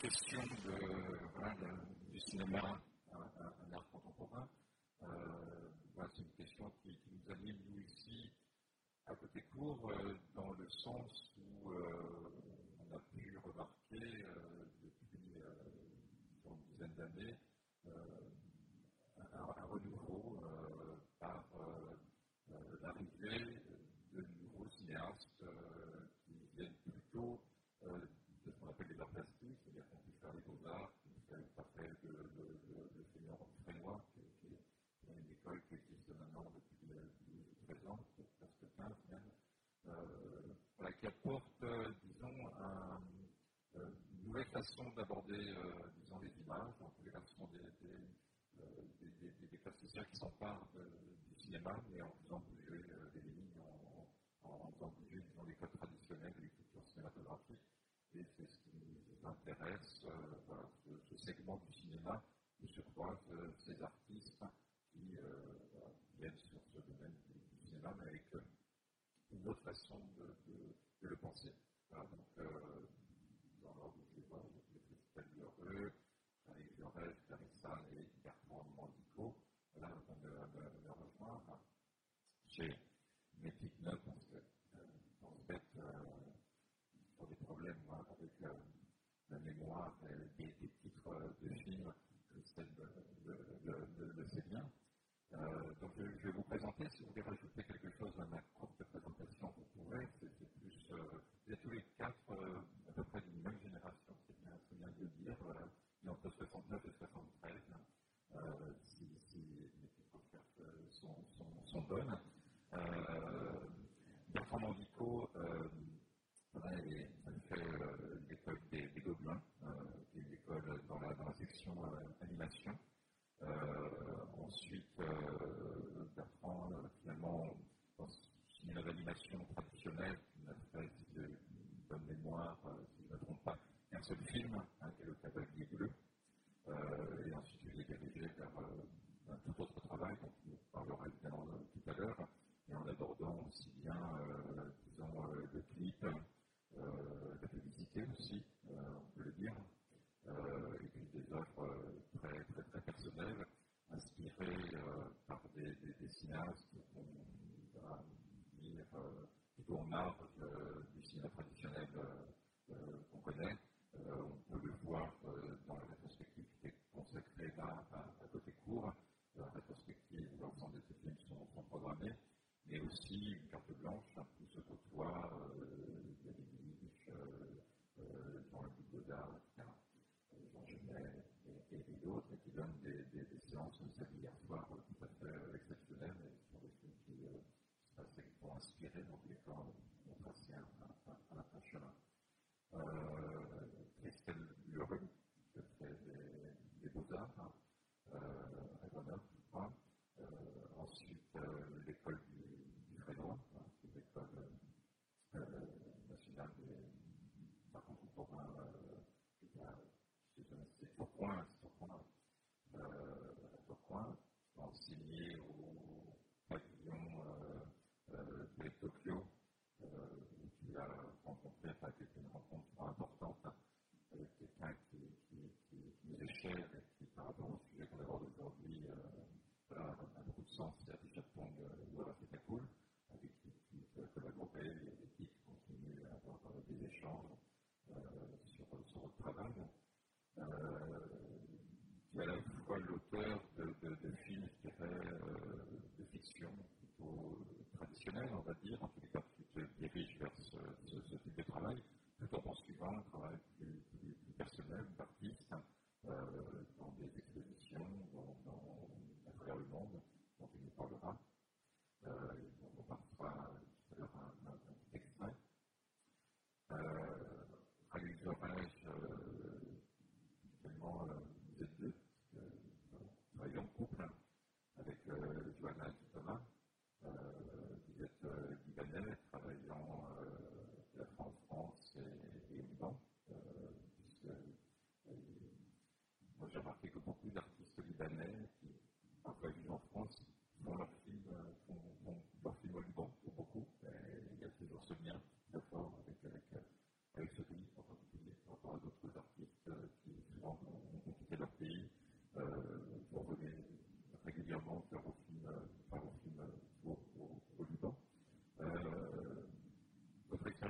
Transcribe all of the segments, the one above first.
question du cinéma, un, art contemporain, c'est une question qui, nous anime, nous, ici, à côté court, dans le sens où on a pu remarquer depuis une dizaine d'années un, renouveau par l'arrivée de nouveaux cinéastes qui viennent plutôt de ce qu'on appelle les arts plastiques, c'est-à-dire qu'on puisse faire les beaux-arts, qu'on puisse faire le, le, le, le frénois, qui, qui, est une école qui existe maintenant depuis 13 ans, presque 15 même, euh, voilà, apporte, euh, disons, euh, une nouvelle façon d'aborder, euh, disons, les images, les sont des, des, des, des, des plasticiens qui s'emparent du cinéma, mais en faisant bouger les lignes, en, en, faisant bouger, les codes traditionnels de l'écriture cinématographique et c'est ce qui nous intéresse, ce, segment du cinéma, où se croisent ces artistes qui viennent sur ce domaine du, cinéma, mais avec une autre façon de, de le penser. Voilà, donc, dans l'ordre où je les vois, j'ai Christelle Heureux, Frédéric Fiorel, Clarissa et Bertrand Mandico, voilà, me, me, me rejoindre. J'ai mes petites notes parce que, en fait, pour des problèmes moi, avec euh, la mémoire des, des titres euh, de films, Christelle le, le, le, bien. Euh, donc je, je, vais vous présenter, si vous voulez rajouter quelque chose à ma courte présentation, vous pouvez, c'est plus, euh, vous êtes tous les quatre euh, à peu près d'une même génération, c'est bien, de le dire, euh, entre 69 et 73, euh, si, petites recherches sont, sont, sont bonnes. Bertrand Mandico, elle fait euh, l'école des, Gobelins, euh, qui est une école dans la, section euh, animation. ensuite, Bertrand, finalement, dans ce cinéma d'animation traditionnel, qui n'a fait, si de bonne mémoire, si je ne me trompe pas, un seul film, hein, qui est le Cavalier Bleu. et ensuite, il est dirigé vers un tout autre travail, dont on parlera évidemment tout à l'heure, et en abordant aussi bien, disons, le clip, euh, la publicité aussi, euh, on peut le dire, euh, et puis des œuvres très, très, personnelles, inspirées par des, des, des cinéastes qu'on va plutôt en marge du cinéma traditionnel qu'on connaît. On peut le voir dans la rétrospective qui est consacrée à côté court, la rétrospective où l'ensemble de ces films sont, sont programmés mais aussi une carte blanche où se côtoient euh, David Lynch, euh, Jean-Luc Godard, etc., Jean Genet et, et, et d'autres, et qui donnent des, des, des séances comme celle d'hier soir tout à fait exceptionnelles, et sur des films qui, euh, qui vont inspirer, donc les cas, ont tracé un, un, un, un chemin. Euh, Christelle Lheureux, qui fait des, des beaux-arts euh, à Grenoble, je crois. Euh, ensuite, euh, l'école du, du Frénois, hein, qui est l'école euh, nationale des arts contemporains, qui est à Tourcoing, Tourcoing, Tourcoing, enseigné au pavillon de Tokyo, où tu as rencontré, enfin, qui était une rencontre importante avec quelqu'un qui, qui, qui, qui nous est cher et qui, par rapport au sujet qu'on aborde aujourd'hui, voilà, a beaucoup de sens, c'est Ati Chatpong voilà, c'était cool, avec l'équipe collaborée, l'équipe continue à avoir des échanges euh, sur, sur votre travail. Euh, qui est à la fois l'auteur de, de, de, films, je dirais, euh, de fiction plutôt on va dire,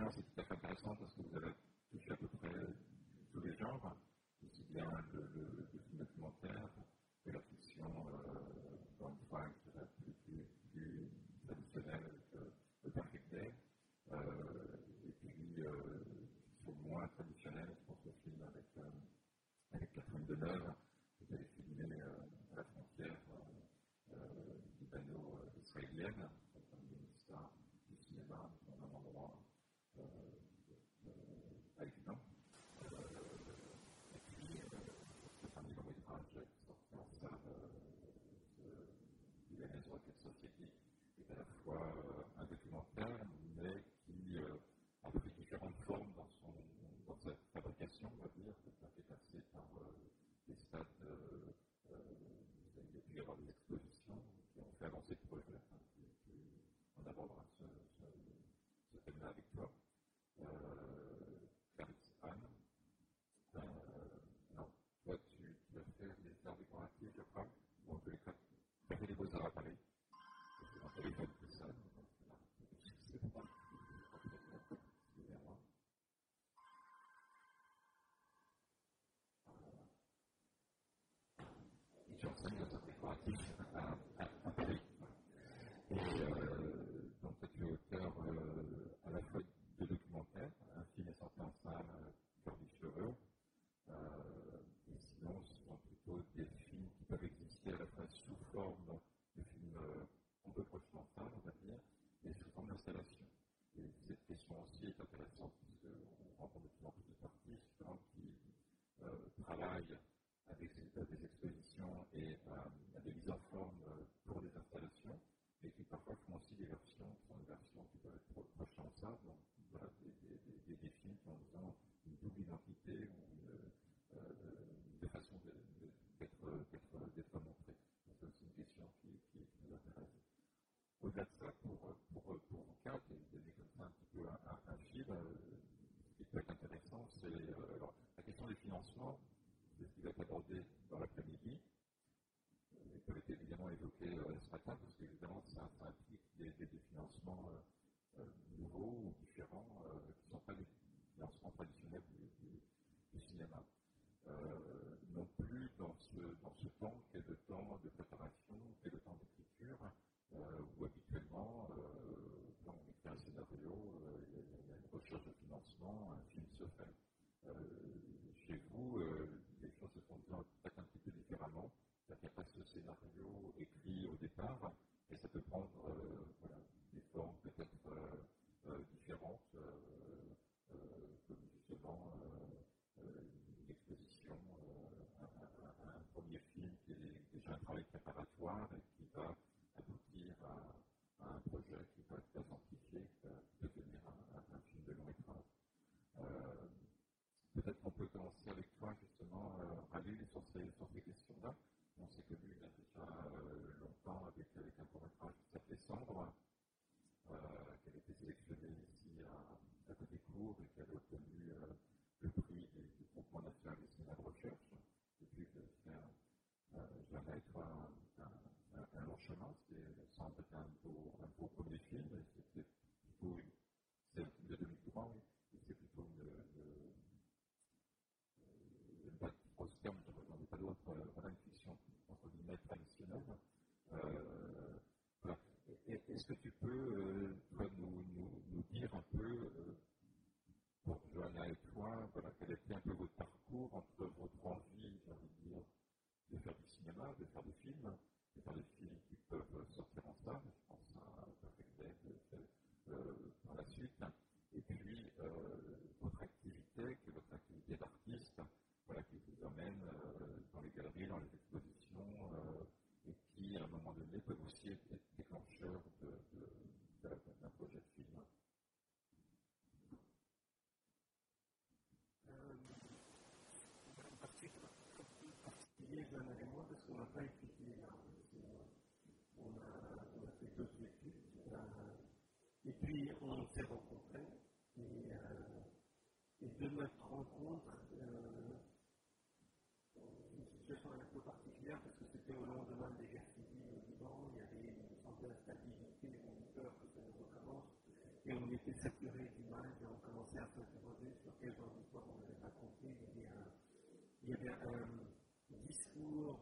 expérience est tout à fait intéressante parce que vous avez touché à peu près tous les genres, aussi bien le, documentaire, それがちょっとこう、associé déclencheur de, de, de, d'un projet de film euh, particulier, je ai moi, parce qu'on n'a pas étudié. Hein. On a, fait d'autres études. Euh, et puis, on s'est rencontrés. Et, euh, et de notre rencontre, et saturés d'images et ont commencé à se s'interroger sur quel genre d'histoire on avait raconté. Il il y avait un discours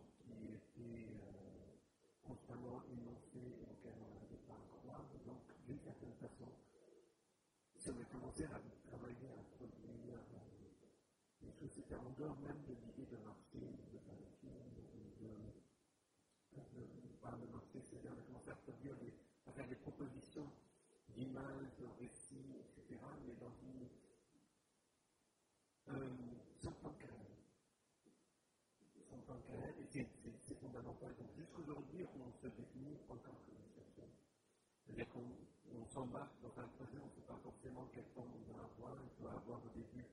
s'embarque dans un projet, on ne sait pas forcément quelle forme on va avoir. Il peut avoir au début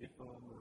des formes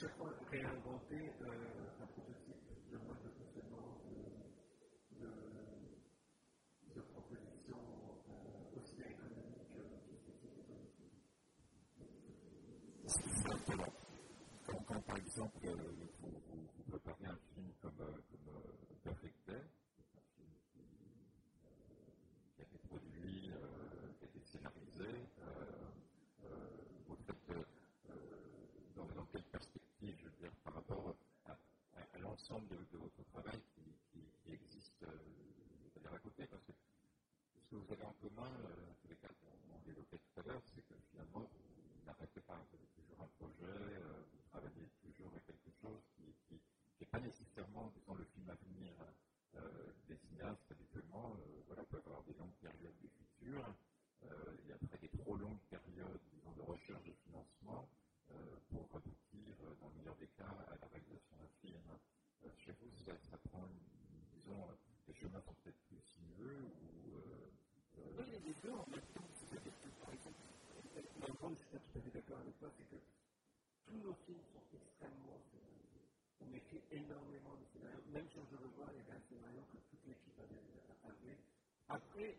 chaque fois réinventer euh, un prototype de mode de fonctionnement, de, de, de proposition euh, aussi bien économique que politique. C'est un peu. Quand, par exemple, l'ensemble de, votre travail qui, existe euh, à côté, parce que ce que vous avez en commun, euh, tous les cas, on, on tout à l'heure, c'est que tous nos films sont extrêmement scénarisés. On écrit énormément de scénarios, même si je le vois, il y que toute l'équipe avait. Après,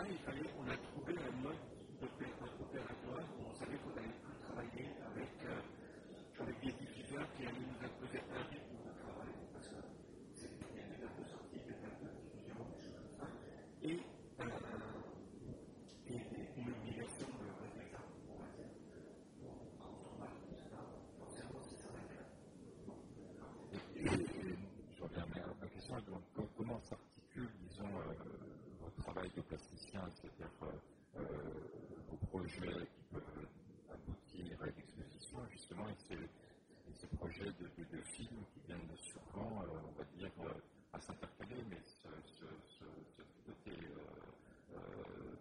una qui viennent souvent, euh, on va dire, euh, à s'interpeller, mais se, euh,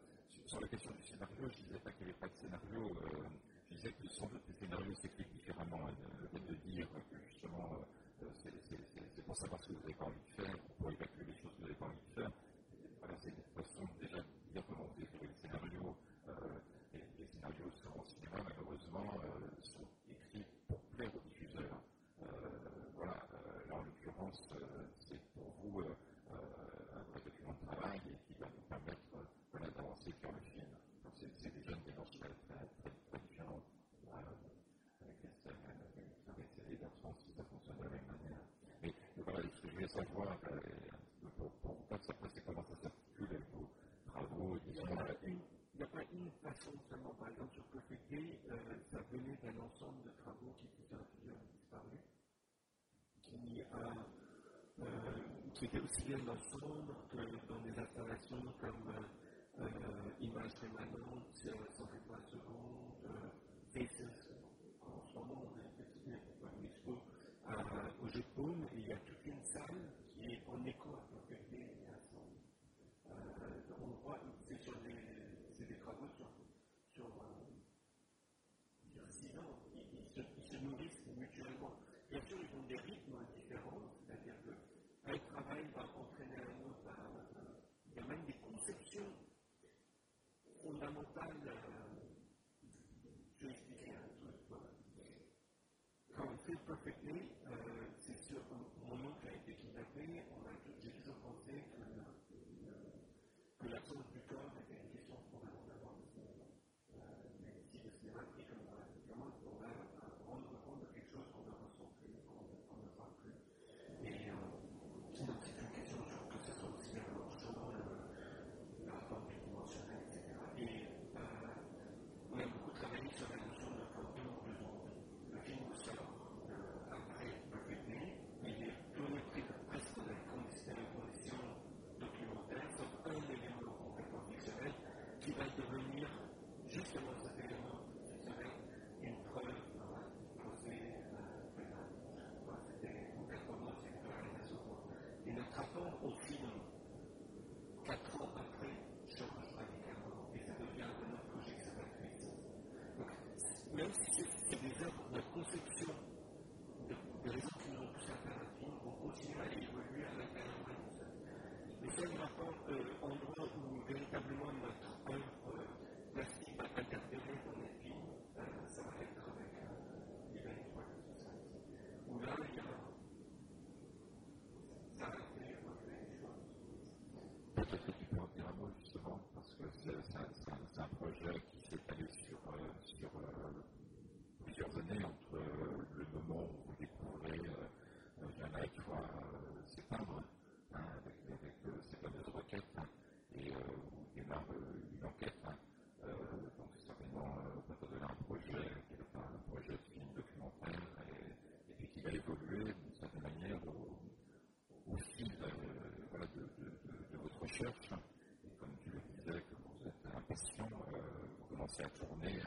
sur la question du scénario, je disais pas qu'il n'y avait pas de scénario. je disais que sans doute les scénarios s'écrivent différemment. Hein, le fait de dire que justement, c'est pour savoir ce que vous avez pas envie de faire, c'était aussi bien dans le que dans des installations comme euh, euh Image Rémanente, euh, Sans Réponse Seconde, qui s'étalait sur, euh, sur euh, plusieurs années, consegue comer.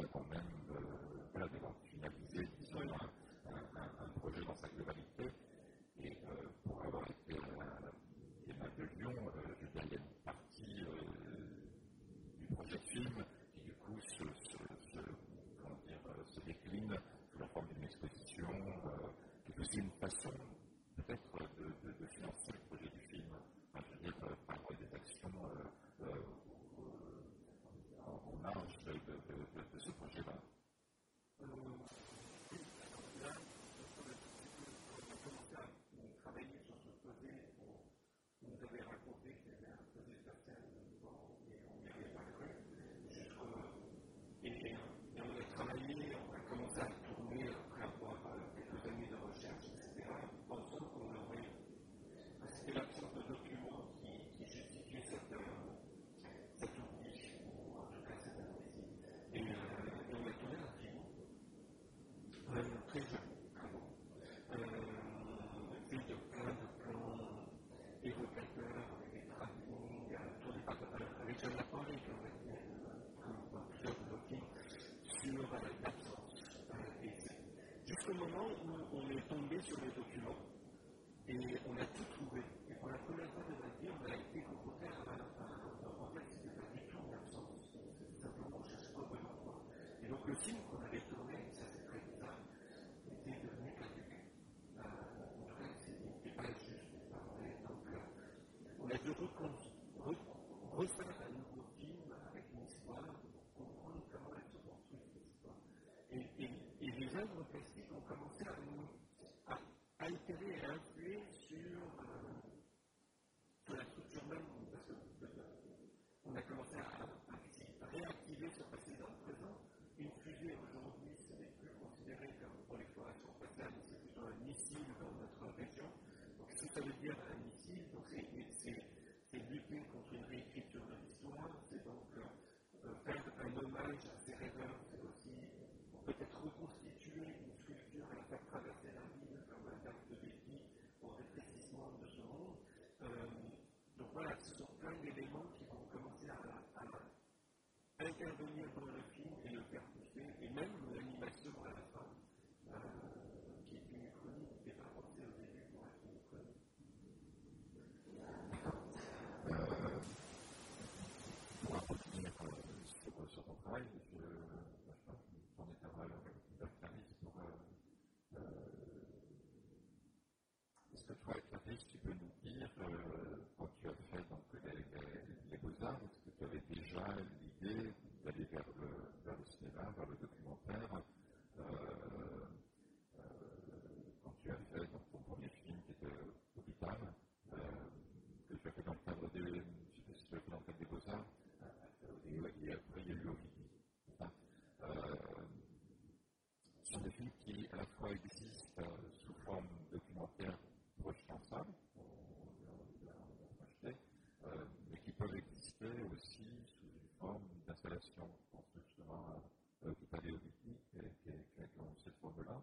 sur les documents. Et on a tout qui à la fois existent sous forme documentaire projeté en salle, mais qui peuvent exister aussi sous une forme d'installation pense justement à l'hôpital et Ovidie, qui ont cette forme-là.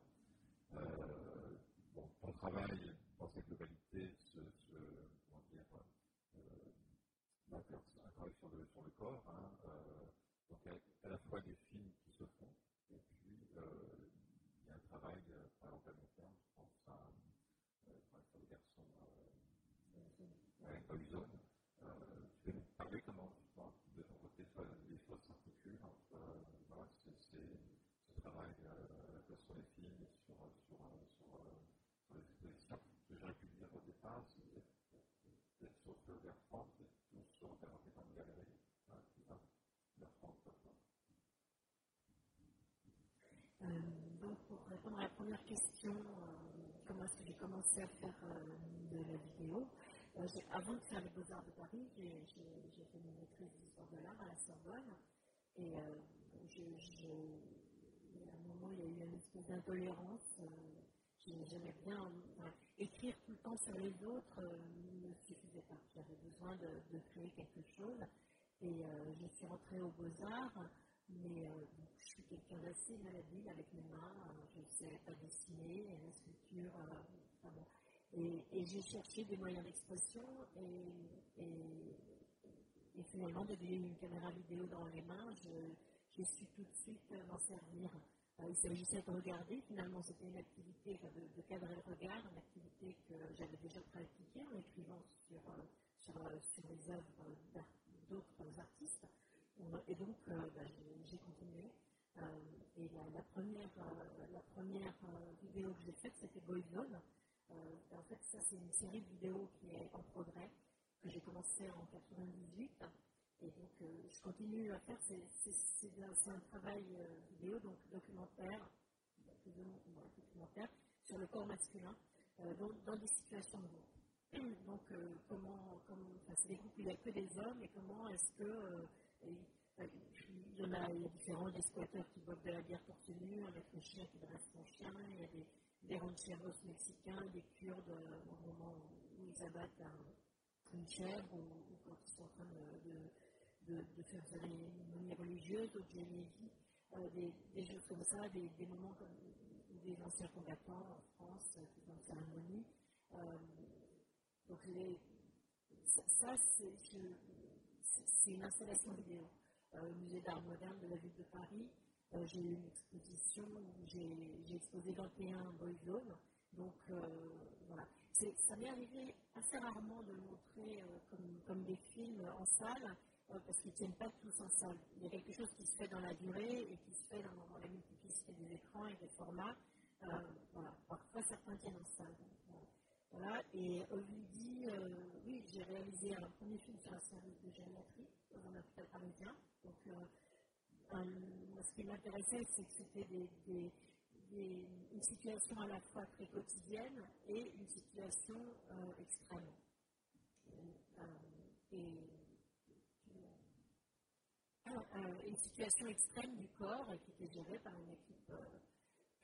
bon, ton travail dans sa globalité se, se comment dire, euh, un travail sur le, sur le corps, hein, euh, donc à, à, la fois des films qui se font, et puis euh, il y a un travail, par exemple à long terme, je pense à, euh, sur le garçon euh, Boyzone. tu peux nous parler comment, justement, de ton côté, les choses s'articulent entre voilà, ce travail sur les films, sur, sur, sur, sur les expositions. J'aurais pu dire au départ, c'est peut-être sur le vers France, ou sur le vers en galerie, vers France, euh, donc, pour répondre à la première question, euh, comment est-ce que j'ai commencé à faire euh, de la vidéo? Euh, Avant de faire les Beaux-Arts de Paris, j'ai fait une maîtrise d'histoire de l'art à la Sorbonne. Et à un moment, il y a eu une espèce d'intolérance. J'aimais bien écrire tout le temps sur les autres ne suffisait pas. J'avais besoin de, de, créer quelque chose. Et je suis rentrée aux Beaux-Arts mais euh, je suis quelqu'un d'assez malhabile avec mes mains, euh, je ne sais pas dessiner, la sculpture, euh, bon. et, j'ai cherché des moyens d'expression et, finalement, de une caméra vidéo dans les mains, je, j'ai su tout de suite m'en servir. il s'agissait de regarder, finalement c'était une activité de, de, cadrer le regard, une activité que j'avais déjà pratiquée en écrivant sur les œuvres d'autres artistes. Et donc, euh, bah, j'ai continué. Euh, et la, première, euh, la première vidéo que j'ai faite, c'était Boyzone. en fait, ça, c'est une série de vidéos qui est en progrès, que j'ai commencé en 98. Et donc, je continue à faire. C'est un, travail vidéo, donc documentaire, documentaire, sur le corps masculin, dans, dans, des situations de groupe. Donc, comment, comment enfin, c'est des groupes où il n'y a que des hommes, et comment est-ce que il y en a, il différents, des squatteurs qui boivent de la bière torse nu, avec le chien qui dresse son chien, il y a des, des rancheros mexicains, des Kurdes euh, au moment où ils abattent un, une chèvre ou, quand ils sont en train de, de, faire des cérémonies religieuses, au euh, des, des, choses comme ça, des, moments comme des anciens combattants en France euh, qui font une cérémonie. Euh, donc les, ça, ça c'est c'est une installation vidéo euh, au musée d'art moderne de la ville de Paris. Euh, j'ai eu une exposition où j'ai exposé 21 boyzones. Donc euh, voilà. Ça m'est arrivé assez rarement de le montrer comme, comme, des films en salle, parce qu'ils ne tiennent pas tous en salle. Il y a quelque chose qui se fait dans la durée et qui se fait dans, dans la multiplicité des écrans et des formats. voilà. Parfois certains tiennent en salle. Et Ovidie, euh, oui, j'ai réalisé un premier film sur un service de gériatrie dans un hôpital parisien. Donc, euh, ce qui m'intéressait, c'est que c'était une situation à la fois très quotidienne et une situation euh, extrême. et une situation extrême du corps qui était gérée par une équipe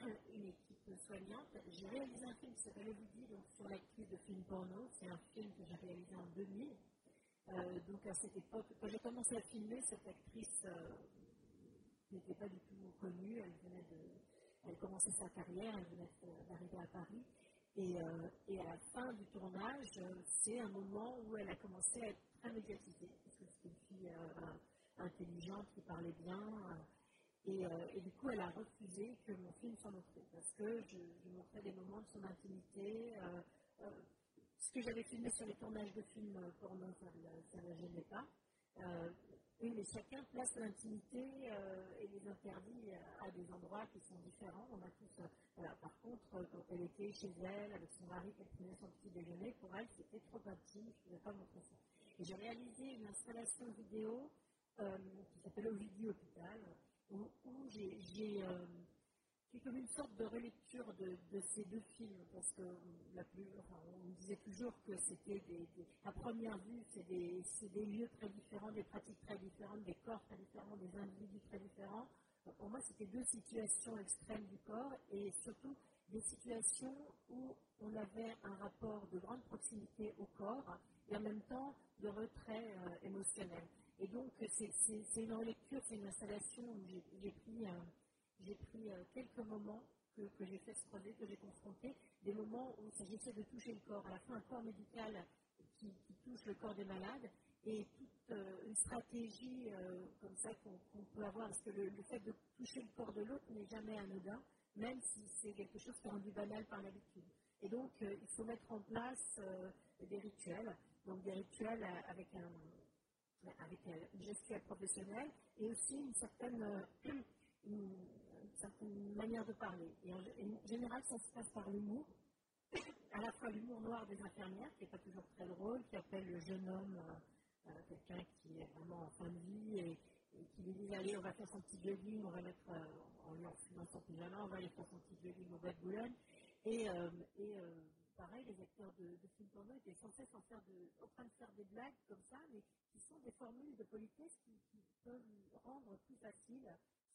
une équipe soignante. J'ai réalisé un film qui s'appelle Ovidie, donc sur l'actrice de film porno. C'est un film que j'ai réalisé en 2000. Euh, donc à cette époque, quand j'ai commencé à filmer, cette actrice euh, n'était pas du tout connue. Elle venait de, elle commençait sa carrière, elle venait d'arriver à Paris. Et, euh, et, à la fin du tournage, c'est un moment où elle a commencé à être très médiatisée, parce que c'est une fille intelligente qui parlait bien et, euh, et, du coup, elle a refusé que mon film soit montré parce que je, je montrais des moments de son intimité. Euh, euh, ce que j'avais filmé sur les tournages de films porno, ça ne la gênait pas. oui, mais chacun place l'intimité et les interdits à, des endroits qui sont différents. On a tous, par contre, quand elle était chez elle, avec son mari, qu'elle prenait son petit déjeuner, pour elle, c'était trop intime, je ne pouvais pas montrer ça. Et j'ai réalisé une installation vidéo qui s'appelle Ovidie Hôpital, où, où j'ai c'est comme une sorte de relecture de, ces deux films, parce que la on disait toujours que c'était des, à première vue, c'est des, des, lieux très différents, des pratiques très différentes, des corps très différents, des individus très différents. Pour moi, c'était deux situations extrêmes du corps et surtout des situations où on avait un rapport de grande proximité au corps et en même temps de retrait euh, émotionnel. Et donc, c'est une relecture, c'est une installation où j'ai pris euh, quelques moments que, j'ai fait ce projet, que j'ai confronté, des moments où il s'agissait de toucher le corps, à la fois un corps médical qui, touche le corps des malades, et toute euh, une stratégie euh, comme ça qu'on peut avoir, parce que le, fait de toucher le corps de l'autre n'est jamais anodin, même si c'est quelque chose qui est rendu banal par l'habitude. Et donc, il faut mettre en place des rituels, donc des rituels avec un avec une gestuelle professionnelle et aussi une certaine manière de parler. Et en, général, ça se passe par l'humour, à la fois l'humour noir des infirmières, qui n'est pas toujours très drôle, qui appelle le jeune homme euh, euh, quelqu'un qui est vraiment en fin de vie et, qui lui dit Allez, on va faire son petit jogging, on va mettre, euh, en lui enfilant son pyjama, on va aller faire son petit jogging au bois de Boulogne. Pareil, les acteurs de, de films porno étaient sans cesse en, faire en train de faire des blagues comme ça, mais qui sont des formules de politesse qui, peuvent rendre plus facile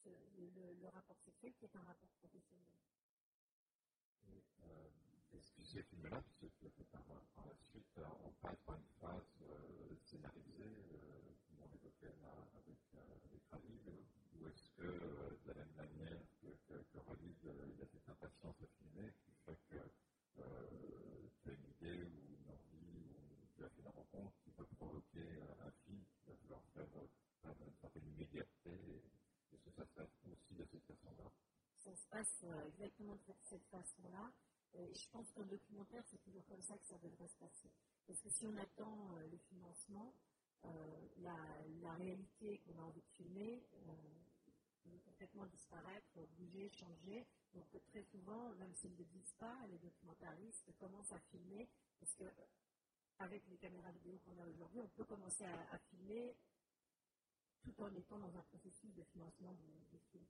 le, rapport sexuel qui est un rapport professionnel. Euh, est-ce que ces films-là, puisque par, par la suite, euh, on passe par une phase euh, scénarisée, euh, comme on évoquait là avec, euh, avec Khalid, ou est-ce que euh, de la même manière que, que, que Khalid, il a cette impatience à filmer qui fait que tu as une idée ou une envie ou tu as fait une rencontre qui peut provoquer un film qui va falloir faire, faire une certaine immédiateté ça se passe aussi de cette façon-là Ça se passe euh, exactement de cette, façon-là. Euh, je pense qu'un documentaire, c'est toujours comme ça que ça devrait se passer. Parce que si on attend euh, le financement, la, réalité qu'on a envie de filmer peut complètement disparaître, bouger, changer. Donc très souvent, même s'ils ne le disent pas, les documentaristes commencent à filmer parce que avec les caméras vidéo qu'on a aujourd'hui, on peut commencer à filmer tout en étant dans un processus de financement du, film.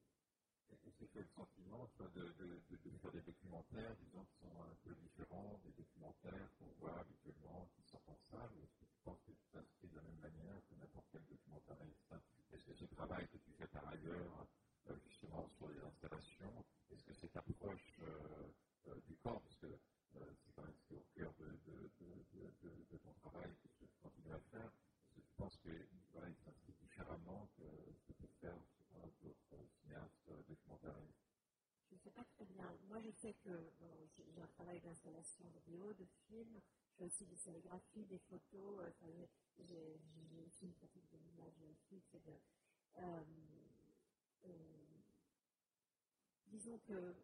Est-ce que tu as le sentiment de, faire des documentaires, disons, qui sont un peu différents des documentaires qu'on voit habituellement, qui sortent en salle. Est-ce que tu penses que tu t'inscris de la même manière que n'importe quel documentariste Est-ce que ce travail que tu fais par ailleurs, euh, justement, sur les installations, est-ce que cette approche euh, euh, du corps, parce que c'est quand même ce qui est au cœur de, ton travail que tu continues à faire, est-ce que tu penses que voilà, s'inscrit différemment que ce que peut faire d'autres cinéastes documentaristes Je ne sais pas très bien. Moi, je sais que j'ai un travail d'installation vidéo, de film. Je fais aussi des sérigraphies, des photos. Enfin, j'ai aussi une pratique de l'image euh, euh, disons que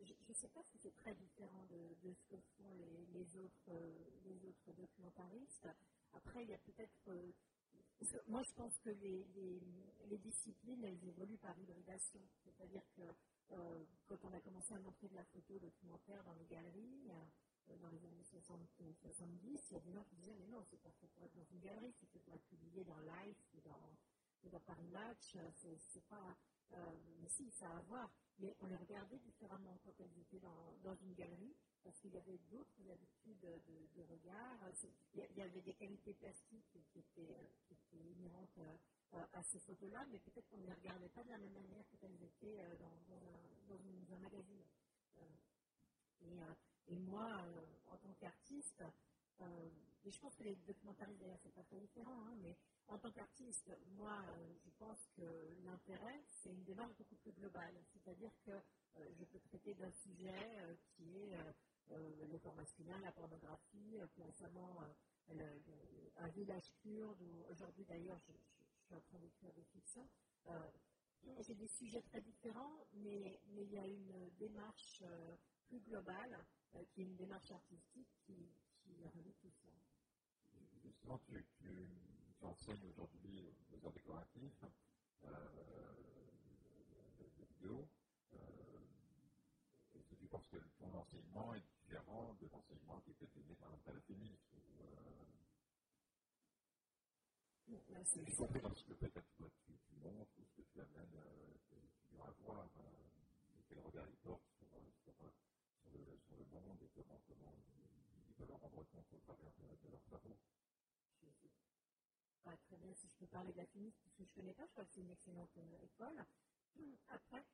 je ne sais pas si c'est très différent de, ce que font les, autres, les autres documentaristes. Après, il y a peut-être euh, moi, je pense que les, disciplines, elles évoluent par hybridation. C'est-à-dire que euh, quand on a commencé à montrer de la photo documentaire dans les galeries, euh, dans les années 60, 70, il y a des gens qui disaient Mais non, c'est pas fait pour être dans une galerie, c'est fait pour être publié dans Life ou dans, dans Paris Match. C'est pas. Euh, si, ça a à voir. Mais on les regardait différemment quand elles étaient dans, dans une galerie parce qu'il y avait d'autres habitudes de, regard. Il y avait des qualités plastiques qui étaient, inhérentes euh, à, ces photos-là, mais peut-être qu'on ne les regardait pas de la même manière qu'elles étaient euh, dans, un, magazine. Euh, et, moi, en tant qu'artiste, et je pense que les documentaristes d'ailleurs c'est pas très différent, hein, mais en tant qu'artiste, moi je pense que l'intérêt c'est une démarche beaucoup plus globale, c'est-à-dire que je peux traiter d'un sujet qui est euh, le corps masculin, la pornographie, euh, plus récemment euh, un village kurde, où aujourd'hui d'ailleurs je, suis en train d'écrire des fictions. c'est des sujets très différents, mais, mais il y a une démarche plus globale, qui est une démarche artistique qui, qui relie tout ça. Justement, tu, tu, tu enseignes aujourd'hui aux arts décoratifs, euh, de vidéo. Est-ce que tu penses que ton enseignement est différent de l'enseignement qui était donné par un palafémiste y compris dans ce que peut-être toi tu, tu montres ou ce que tu amènes, euh, tu dois avoir, euh, quel regard ils portent sur, sur, sur, le, sur le monde et comment, comment ils peuvent en rendre compte au travers de, de leurs travaux. Je sais pas très bien si je peux parler de la finiste, parce que je ne connais pas, je crois que c'est une excellente euh, école. Après,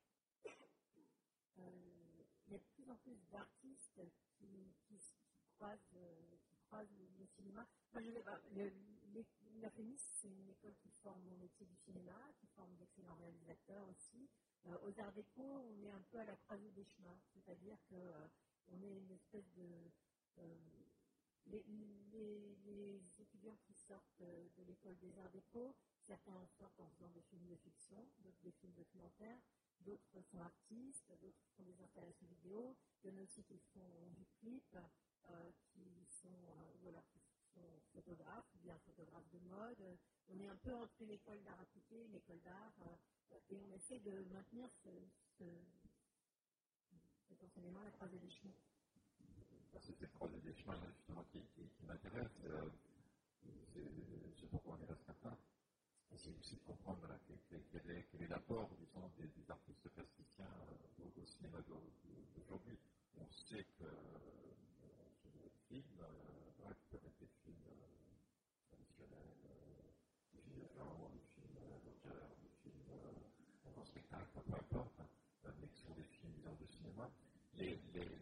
euh, il y a de plus en plus d'artistes qui, croisent, euh, qui croisent le, cinéma. La FEMIS, c'est une école qui forme au métier du cinéma, qui forme d'excellents réalisateurs aussi. Euh, aux Arts Déco, on est un peu à la croisée des chemins, c'est-à-dire qu'on est une espèce de. Les, étudiants qui sortent de l'école des Arts Déco, certains sortent en faisant des films de fiction, d'autres des films documentaires, d'autres sont artistes, d'autres font des installations vidéo, il y en a aussi qui font du clip, euh, qui sont, voilà, qui photographe, ou bien photographe de mode. On est un peu entre une école d'art appliqué, une école d'art, euh, et on essaie de maintenir ce, ce, la croisée des chemins. C'est croisée des chemins justement qui, qui. Euh, pourquoi on est là ce matin. Aussi de comprendre quel, est, l'apport des, artistes plasticiens euh, au, cinéma d'aujourd'hui. On sait que euh, le film, euh, ouais, peut être des films euh, traditionnels, euh, des films de genre, des films d'auteur, des films en spectacle, peu importe, hein, mais qui sont des films de cinéma. Les, les, les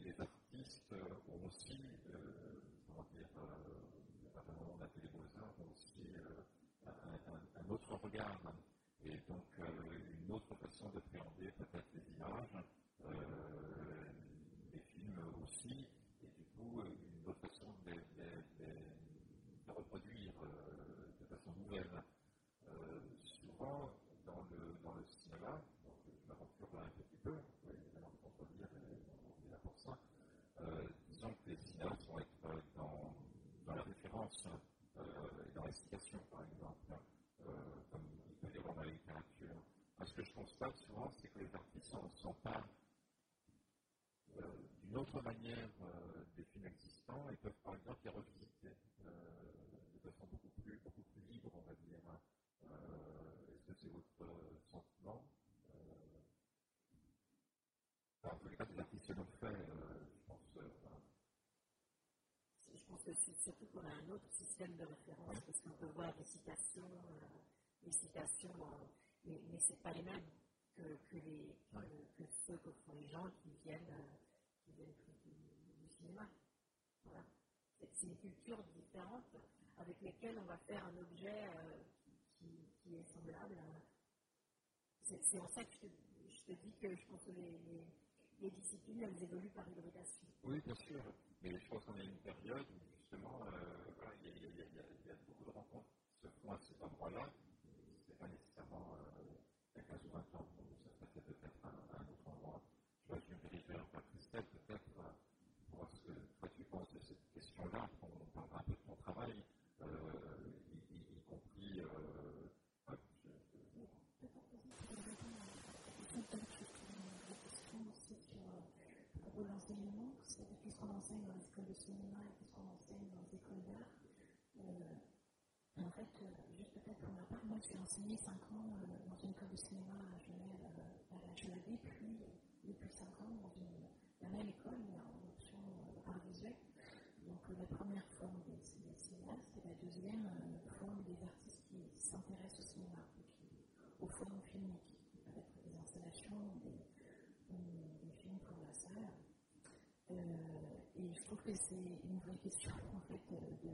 ont aussi, comment dire, notamment la télé beaux-arts, ont aussi un, un, autre regard. Et donc une autre façon d'appréhender peut-être les images, les films aussi, et du coup une autre façon de, de, de, de reproduire euh, de façon nouvelle. Euh, souvent, dans le, dans le cinéma, donc je m'aventure là un petit peu, vous pouvez évidemment me contredire, on est là pour ça, euh, disons que les cinéastes vont être dans, dans la référence euh, par exemple, euh, comme il peut y avoir dans la littérature. Parce que je constate souvent, c'est que les artistes sont pas d'une autre manière euh, des films existants et peuvent par exemple les revisiter euh, de façon beaucoup plus, beaucoup plus libre, on va dire. Euh, Est-ce que c'est votre sentiment enfin, En tous les cas, des artistes l'ont fait, je pense. Surtout qu'on a un autre système de référence, parce qu'on peut voir des citations, des citations, mais, mais ce n'est pas les mêmes que, que, les, que, oui. que, ceux que font les gens qui viennent qui viennent du, du cinéma. Voilà. C'est une culture différente avec laquelle on va faire un objet euh, qui, qui, est semblable. C'est en ça que je te, je te, dis que je pense que les, les, les disciplines, elles évoluent par hybridation. Oui, bien sûr. Mais je pense qu'on est à une période où justement, il, y a, beaucoup de rencontres qui se font à cet endroit-là. Ce n'est pas nécessairement il y a 15 ou 20 ans, ça serait peut-être un, un autre endroit. Je vois, je me dirige vers Christelle, peut-être, pour voir ce que tu penses de cette question-là. On parlera un peu de ton travail, euh, y, y, y, compris. Euh, ouais, je, je... Pour l'enseignement, c'est qu'est-ce qu'on enseigne dans les écoles de cinéma et qu'est-ce qu'on enseigne dans les écoles d'art. Euh, en fait, euh, juste peut-être pour ma part, moi j'ai enseigné 5 ans euh, dans une école de cinéma à Genève, à HEAD, puis depuis 5 ans dans une, la même école, mais en option euh, art visuel. Donc euh, la première forme des, des cinéastes et la deuxième euh, forme des artistes qui s'intéressent au cinéma, et qui, aux formes filmiques, peut-être des installations, des, des, films pour la salle. et je trouve c'est une vraie question en fait de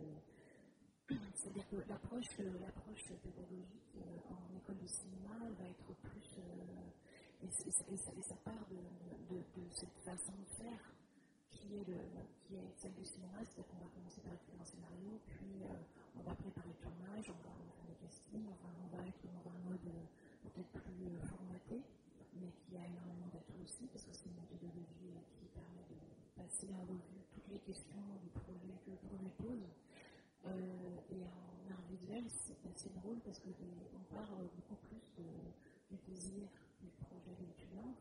c'est-à-dire que l'approche, l'approche pédagogique euh, en école de cinéma va être plus. Euh, et, ça part de, cette façon de faire qui est, le, qui est celle du cinéma, c'est-à-dire qu'on va commencer par écrire un scénario, puis euh, on va préparer le tournage, on va, faire des castings, enfin on va être dans un mode peut-être plus formaté, mais qui a énormément d'atouts aussi, parce que c'est une méthodologie qui permet de passer en revue questions, les projets que le projet pose. Euh, et en art visuel, c'est assez drôle parce que parle beaucoup plus de, du désir du projet de l'étudiant,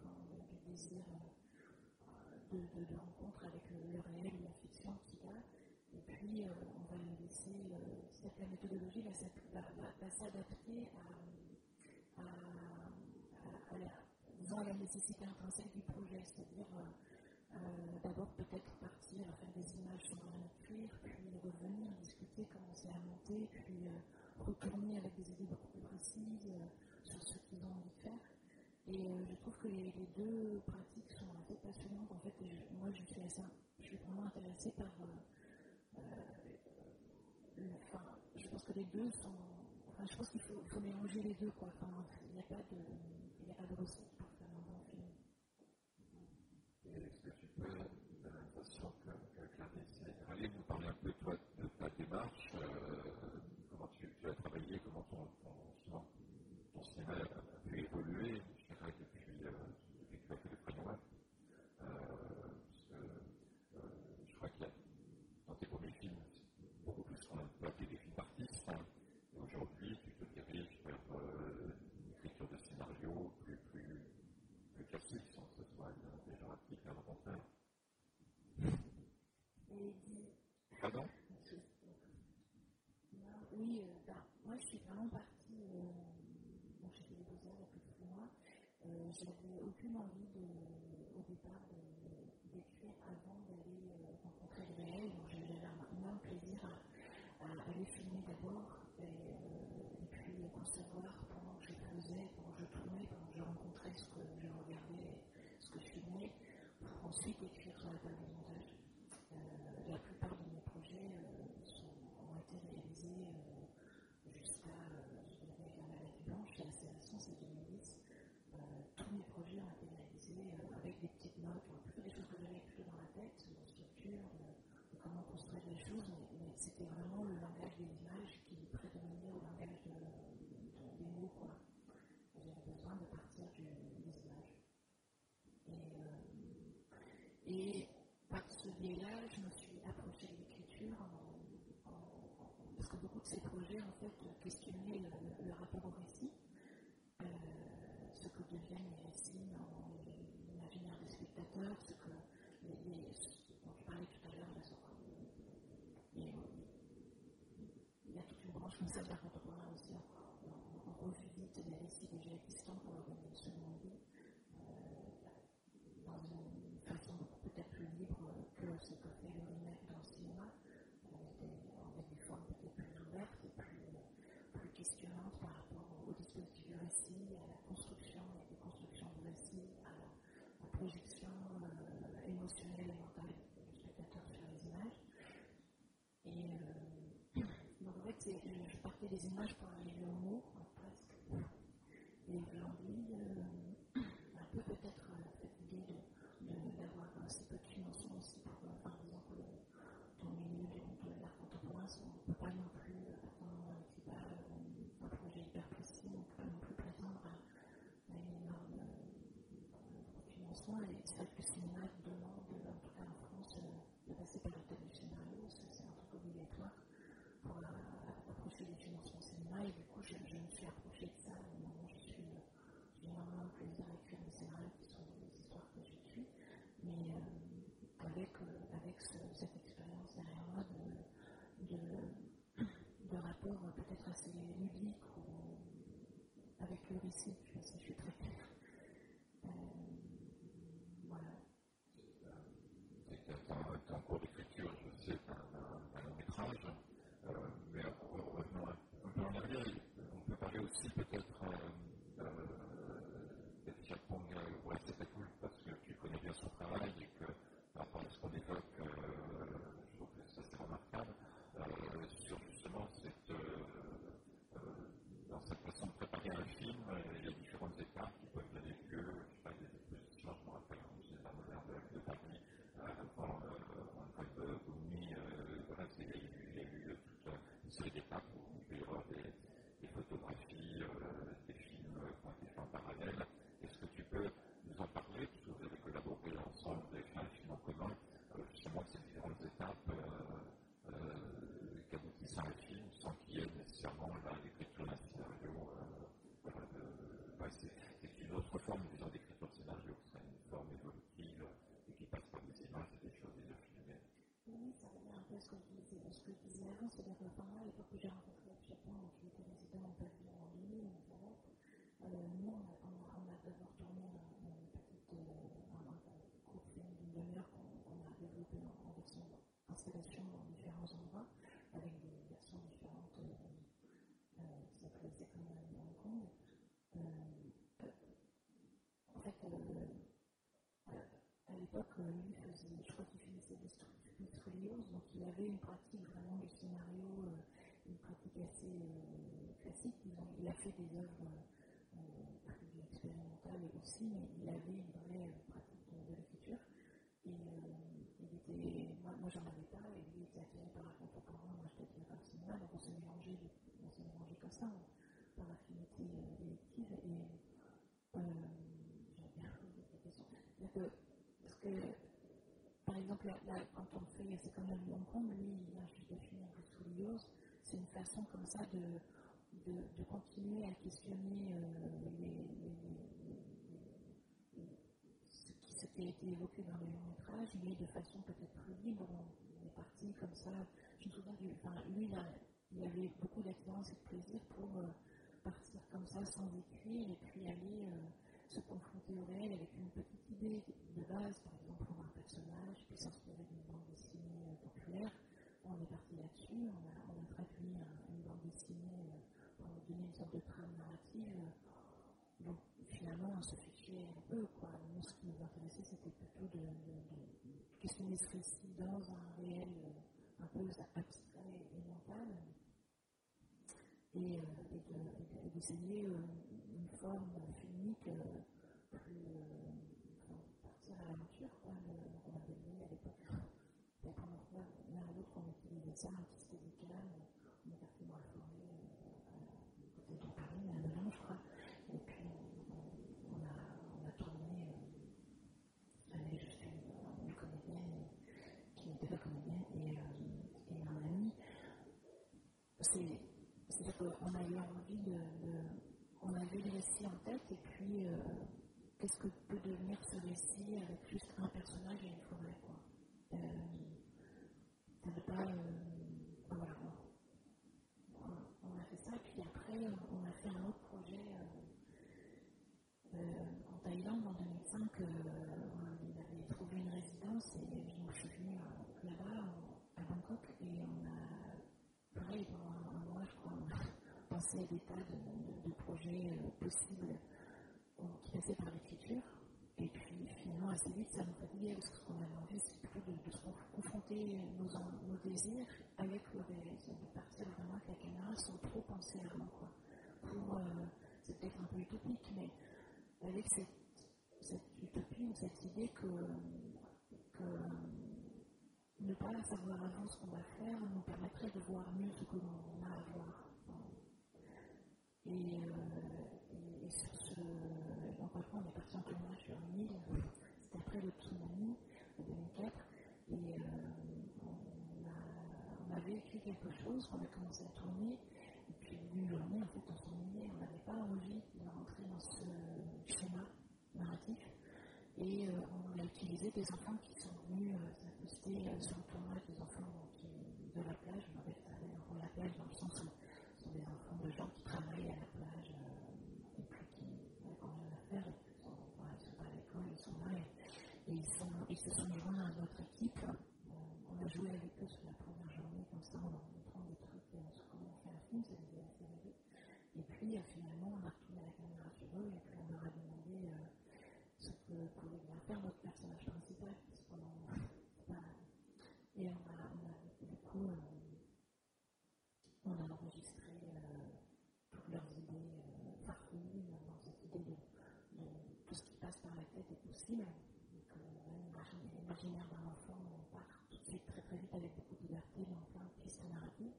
du désir euh, de, rencontre avec le réel ou la fiction qu'il y a. Et puis, euh, on va laisser la méthodologie va, s'adapter à, à, la nécessité intrinsèque du projet, c'est-à-dire euh, d'abord, peut-être partir faire des images sur un cuir, puis revenir, discuter, commencer à monter, puis euh, retourner avec des idées beaucoup plus précises euh, sur ce qu'ils ont envie de faire. Et je trouve que les, deux pratiques sont assez passionnantes. En fait, je, moi, je suis, assez, je suis vraiment intéressée par. Le, enfin, je pense que les deux sont. Enfin, je pense qu'il faut, mélanger les deux, quoi. Enfin, il n'y a pas de, il a pas de j'avais aucune envie de, au départ d'écrire avant d'aller des images par les euros, presque. Et j'ai envie, euh, un peu peut-être, euh, l'idée idée d'avoir aussi peu de financement aussi pour, euh, par exemple, euh, dans le milieu de l'art contemporain, on ne peut pas non plus, c'est pas un projet hyper précis, on ne peut pas non plus prétendre à, un énorme financement. Et c'est vrai que le cinéma demande, en tout cas en France, de passer par le thème du scénario, c'est un truc obligatoire pour que les financements, c'est naïf. Que je disais avant, c'est-à-dire que enfin, moi, à l'époque où j'ai rencontré le Japon, donc j'étais résident en pavillon en ligne, en Europe, euh, nous, on a, d'abord tourné un, une petite, euh, un, un court film d'une demi-heure qu'on qu a développé en, avec son installation dans différents endroits, avec des versions différentes, euh, euh, ça s'appelait Second Hong Kong. Euh, en fait, à l'époque, lui faisait, je crois qu'il finissait des studios, donc il avait une pratique euh, assez euh, classique. Il a fait des œuvres euh, plus expérimentales aussi, mais il avait une vraie pratique de, l'écriture. Il était, moi, j'en avais pas, et lui était attiré par la contemporain, moi j'étais attiré par le cinéma, donc on s'est mélangé, on s'est mélangé comme ça, par affinité élective. Et j'ai bien posé cette question. C'est-à-dire que que, par exemple, là, quand on fait, c'est quand même Hong Kong, lui, il vient juste de finir le Studios, c'est une façon comme ça de, de, continuer à questionner euh, ce, qui, ce, qui, a été évoqué dans le long métrage, mais de façon peut-être plus libre. On est parti comme ça. Je me souviens du, enfin, lui, il avait beaucoup d'expérience et de plaisir pour euh, partir comme ça sans écrire et puis aller euh, se confronter au réel avec une petite idée de base, par exemple pour un personnage, puis s'inspirer d'une bande dessinée populaire. On est parti là-dessus, on a, traduit un, une bande dessinée euh, pour donner une sorte de trame narrative. Donc finalement, on se fichait un peu. Quoi. Nous, ce qui nous intéressait, c'était plutôt de, questionner ce récit dans un réel euh, un peu abstrait et mental. Et, et d'essayer une forme filmique plus partir à l'aventure. On avait vu à l'époque, la première fois, l'un à l'autre, on utilisait ça, un petit steadicam, on est parti dans la forêt, à côté de Paris, à Melun, je crois. Et puis, on a, on a tourné avec juste une, une comédienne qui n'était pas comédienne et, euh, et un ami. C'est-à-dire qu'on a eu envie de, on avait le récit en tête et puis euh, qu'est-ce que peut devenir ce récit avec juste un personnage et une forêt quoi. Euh, ça ne pas euh, voilà on, a fait ça puis après on a fait un autre projet en Thaïlande en 2005 on avait trouvé une résidence et je suis venue là-bas à Bangkok et on a pareil pendant un, un mois je crois on a à des tas de, de, projets euh, possibles euh, qui passaient par l'écriture. Et puis finalement, assez vite, ça nous fatiguait parce que ce qu'on avait envie, c'est plutôt de, confronter nos, désirs avec le réalisme, de partir vraiment avec la caméra sans trop penser avant. Quoi. Pour, euh, c'est peut-être un peu utopique, mais avec cette, cette utopie ou cette idée que, que ne pas savoir avant ce qu'on va faire nous permettrait de voir mieux ce que l'on a à voir. Et, euh, et, et, sur ce. Après, on est parti en tournage sur une île. C'était après le tsunami de 2004. Et euh, on, a, on, écrit quelque chose, on a commencé à tourner. Et puis, une journée, en fait, on s'ennuyait. On n'avait pas envie de rentrer dans ce schéma narratif. Et euh, on a utilisé des enfants qui sont venus s'accoster sur le tournage des enfants qui, de la plage. On avait fait des enfants de la plage dans le sens où ce sont des enfants de gens qui travaillent à la plage euh, et puis qui n'ont quand rien à faire et qui sont, voilà, ils sont pas à l'école, ils sont là et, et ils, sont, ils, se sont joints à notre équipe. Euh, on a joué avec eux sur la première journée comme ça en leur montrant des trucs euh, sur comment on fait un film, ça les a assez rêvé. Et puis finalement on a retourné la caméra sur eux et puis on leur a demandé ce que pouvait bien faire notre personnage principal. Parce qu'on et on a, on a, du coup, euh, on a enregistré euh, toutes leurs idées euh, farfelues dans cette idée de, de, tout ce qui passe par la tête est possible. Donc, l'imaginaire d'un enfant, on part tout de suite très très vite avec beaucoup de liberté dans plein de pistes narratives.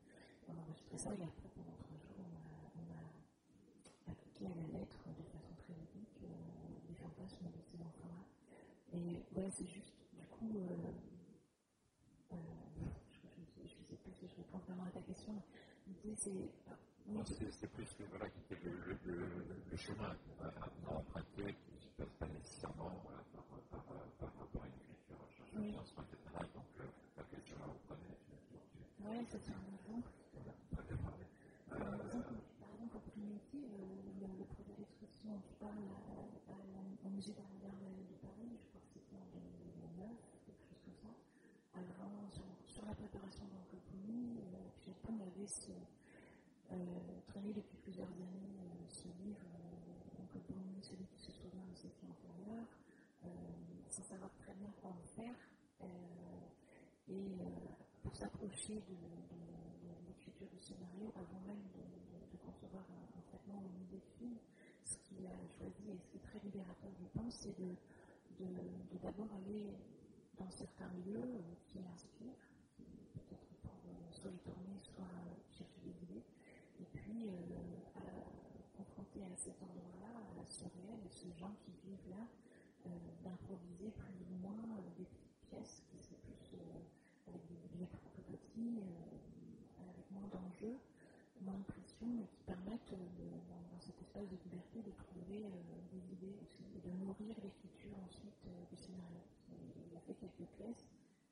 On a enregistré ça et après, pendant trois jours, on a, on a appliqué à la lettre de façon très ludique les fantasmes de ces enfants-là. Et ouais, c'est juste, du coup, euh, euh, je ne sais plus si je réponds vraiment à ta question. L'idée, c'est. Oui. C'est plus que voilà, le, le, le, chemin à ne se passe pas nécessairement voilà, par, par, par, par, rapport à une écriture, un changement, oui. etc. Donc, euh, la question là, vous prenez. ça c'est un exemple. Par exemple, pour Primitive, le projet d'exposition qui parle au musée d'art moderne de Paris, je crois que c'était en 2009, quelque chose comme ça, avant, sur, la préparation d'Ancophonie, puis on avait ce, traîné depuis plusieurs années ce livre, Ancophonie, celui qui se souvient de ses filles antérieures, sans savoir très bien quoi en faire. et pour s'approcher de, l'écriture du scénario avant même de, concevoir un, traitement ou une idée de film, ce qu'il a choisi et ce qui est très libérateur, je pense, c'est de, d'abord aller dans certains lieux qui inspirent, peut-être pour soit y tourner, soit chercher des idées, et puis à, confronter à cet endroit-là, à ce réel, à ces gens qui vivent là, d'improviser plus ou moins des petites pièces qui seraient plus avec des plus petits, avec moins d'enjeux, moins de pression, mais qui permettent, dans, cet espace de liberté, de trouver des idées aussi, et de nourrir l'écriture ensuite du scénario. Il a fait quelques pièces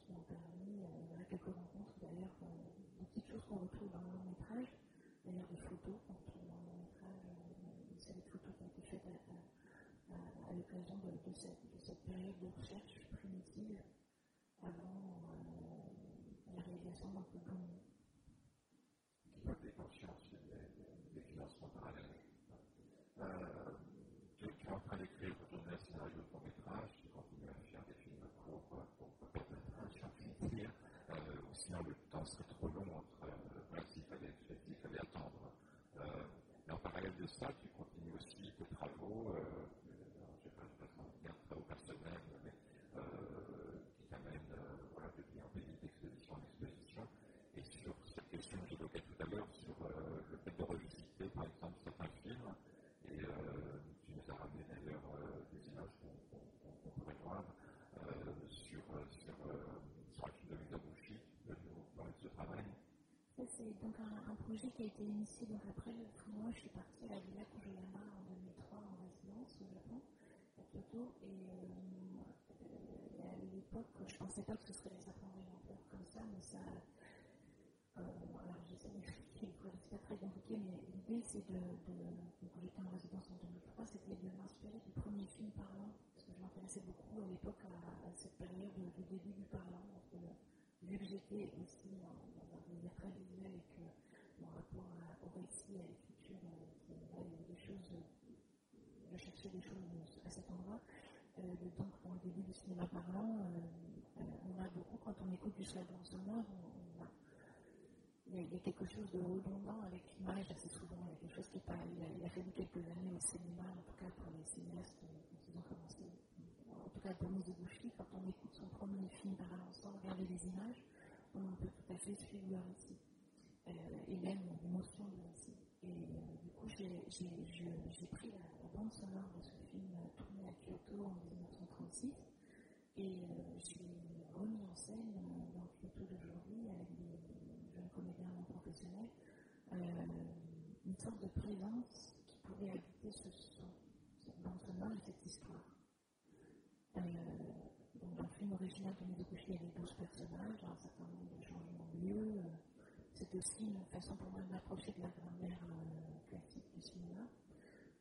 qui ont permis, voilà, quelques rencontres d'ailleurs, des petites choses qu'on retrouve dans le long métrage, d'ailleurs des photos qu'on retrouve dans le long métrage, une série de photos qui ont été faites à, l'occasion de, cette, période de recherche primitive avant la réalisation d'un peu comme. Qui peut déclencher ensuite des, financements parallèles. Euh, tu, es en train d'écrire aujourd'hui un scénario de ton métrage, tu continues à faire des films courts pour, permettre un finir, euh, ou sinon le temps serait trop long entre, euh, s'il fallait, fallait attendre. Euh, mais en parallèle de ça, tu continues aussi tes travaux, euh, je ne sais pas, je passe bien de travaux personnels, mais qui t'amènent voilà, depuis un pays d'exposition en exposition. Et sur cette question que j'évoquais tout à l'heure, sur le fait de revisiter, par exemple, certains films, et tu nous as ramené d'ailleurs des images qu'on pourrait voir sur, sur, sur un film de Mizabushi, de nous parler de ce travail. Ça, c'est donc un, projet qui a été initié donc après, moi je suis partie à la Villa Kujiyama en 2003 en résidence au Japon, à Kyoto, et euh, à l'époque, je pensais pas que ce serait des une ampleur comme ça, mais ça. Euh, alors j'essaie d'expliquer, c'est pas très compliqué, mais l'idée c'est de, de, donc j'étais en résidence en 2003, c'était de m'inspirer du premier film parlant, parce que je m'intéressais beaucoup à l'époque à, cette période du début du parlant, donc, euh, vu que j'étais aussi dans, un très visuel et que mon rapport à, l'écriture, euh, y avait des choses, je cherchais des choses à cet endroit. Euh, donc, dans le début du cinéma parlant, euh, on a beaucoup, quand on écoute du slide sonore, il, y a, y, quelque chose de redondant avec l'image assez souvent. Il y a quelque chose qui pas. Il il a fallu quelques années au cinéma, en tout cas pour les cinéastes, ont commencé. En tout cas pour Mizoguchi, quand on écoute son premier film parlant sans regarder les images, on peut tout à fait suivre le récit. Euh, et même l'émotion récit. Et euh, du coup, j'ai pris la, la, bande sonore de ce film tourné à Kyoto en 1936 et euh, j'ai remis en scène dans Kyoto d'aujourd'hui avec des jeunes comédiens non professionnels une sorte de présence qui pouvait habiter ce son, cette bande sonore et cette histoire. Euh, donc dans le film original de Mizoguchi, il y avait 12 personnages, un certain nombre de changements de lieu. C'est aussi une façon pour moi de m'approcher de la grammaire euh, classique du cinéma.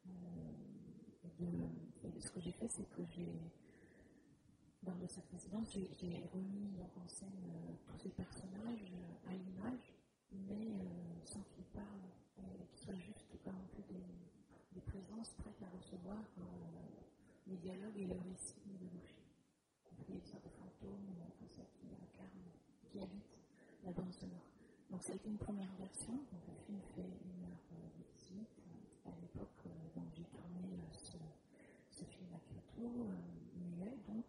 Euh, et, ce que j'ai fait, c'est que j'ai, dans de cette résidence, j'ai remis en scène euh, tous ces personnages à l'image, mais sans qu'ils parlent, qu'ils soient juste comme un peu des présences prêtes à recevoir les dialogues et le récit de Gaucher. Il y a une sorte de fantôme comme ça qui incarne, qui habite la bande sonore. Donc ça a été une première version. Donc le film fait 1h18. À l'époque, euh, donc j'ai tourné euh, ce, film à Kyoto, euh, muet donc,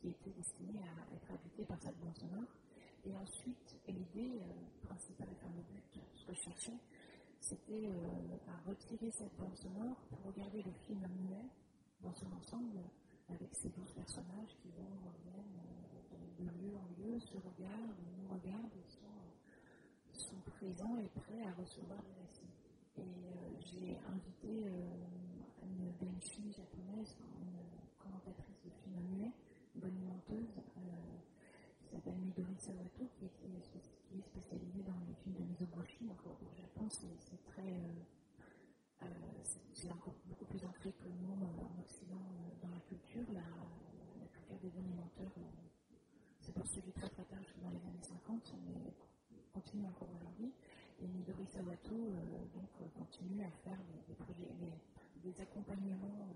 qui était destiné à être habité par cette bande sonore. Et ensuite, l'idée principale, enfin le but, ce que je cherchais, c'était à retirer cette bande sonore pour regarder le film muet dans son ensemble avec ces douze personnages qui vont reviennent de, lieu en lieu, se regardent, nous regardent, sont, présents et prêts à recevoir le récit. Et euh, j'ai invité euh, une benchi japonaise, une commentatrice de film muet, bonne menteuse, euh, qui s'appelle Midori Sawato, qui, est spécialisée dans les films de Mizoguchi. Donc au Japon, c'est très. Euh, c'est encore beaucoup plus ancré que nous en Occident dans la culture. La, culture des animateurs s'est poursuivie très très tard, dans les années 50, mais continue encore aujourd'hui. Et Midori Sawato donc, continue à faire des, projets, des, accompagnements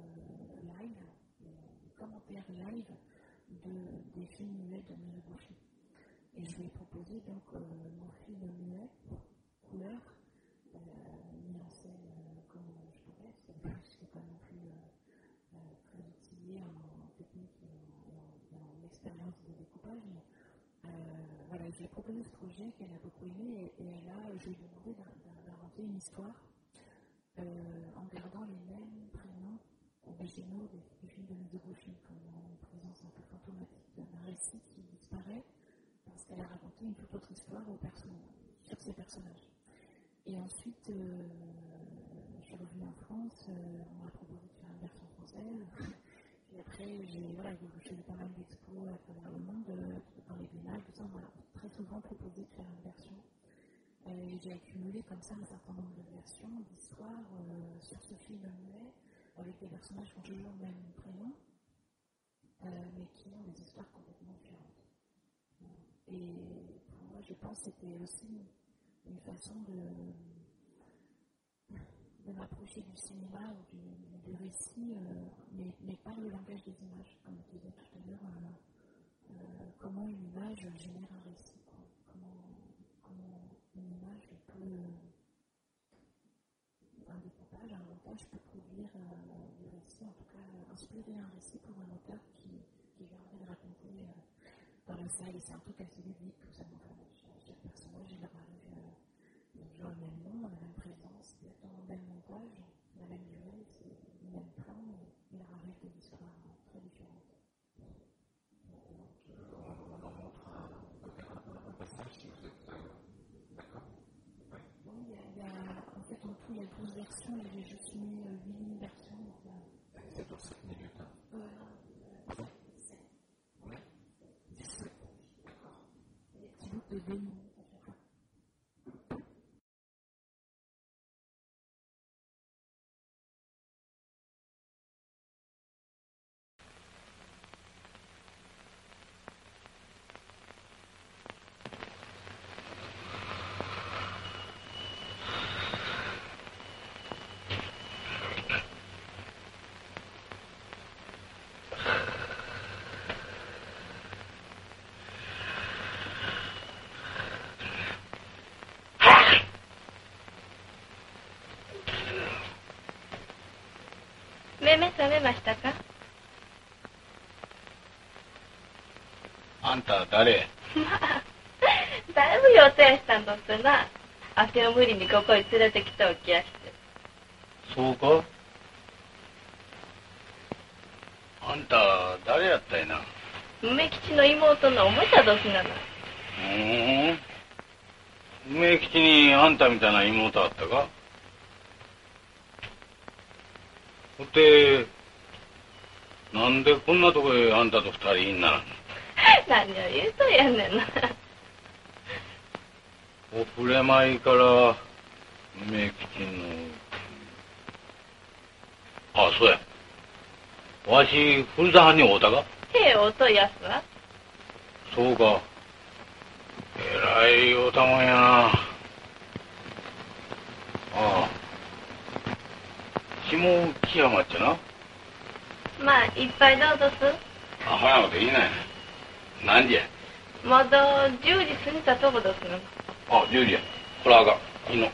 live, des commentaires live de, des films muets de Mizoguchi. Et je lui ai proposé donc euh, mon film muet, couleur, euh, mis en scène euh, comme je pouvais, ce n'est pas non plus euh, très outillé en, technique et en, expérience de découpage. Mais, voilà, je lui ai proposé ce projet qu'elle a beaucoup aimé et, et là, je lui ai demandé d'inventer une histoire en gardant les mêmes prénoms originaux des, des films de Mizoguchi, comme une présence un peu fantomatique d'un récit qui disparaît parce qu'elle a raconté une toute autre histoire sur ces personnages. Et ensuite, euh, je suis revenue en France, euh, on m'a proposé de faire une version française. Et après, j'ai voilà, pas mal d'expos à travers le monde, euh, dans les démarches, tout ça. M'a très souvent proposé de faire une version. Et j'ai accumulé comme ça un certain nombre de versions, d'histoires sur ce film muet avec des personnages qui ont toujours le même prénom, euh, mais qui ont des histoires complètement différentes. Et pour moi, je pense que c'était aussi une façon de, de m'approcher du cinéma ou du, du récit, euh, mais, mais, par le langage des images, comme je disais tout à l'heure, euh, euh comment une image génère un récit, comment, une image peut un découpage, un montage peut produire euh, du récit, en tout cas euh, inspirer un récit pour un auteur qui, envie de raconter euh, dans la salle. Et c'est un truc assez ludique, tout ça chaque personnage, il arrive, euh, il a le même nom, la même présence, exactement le même montage, la même durée, c'est le même plan, mais il arrive des histoires très différentes. il y a 12 versions et j'ai juste mis euh, 8 versions. C'est pour 7 minutes. Hein. Euh, ouais. 7. Ouais. 17. D'accord. Des petits bouts 目目覚めましたか？あんた誰？まあ、だいぶ予定したんだってな。明けを無理にここへ連れてきておきやして。そうか？あんた誰やったいな？梅吉の妹のおもちゃ年なの？ふーん梅吉にあんたみたいな妹あったか？ほってなんでこんなとこへあんたと二人いんならんの？何を言うとんやねんな。お触れまいから梅吉のあそうや。わし古田藩に会うたか？へえ、おとやすわ。そうか。えらいおたまやな。ああ下木山っちゃな。まあ、いっぱいどうぞす。あほなこといいね何時や？まだ10時過ぎたとこですの。あ10時や。これあかんいいの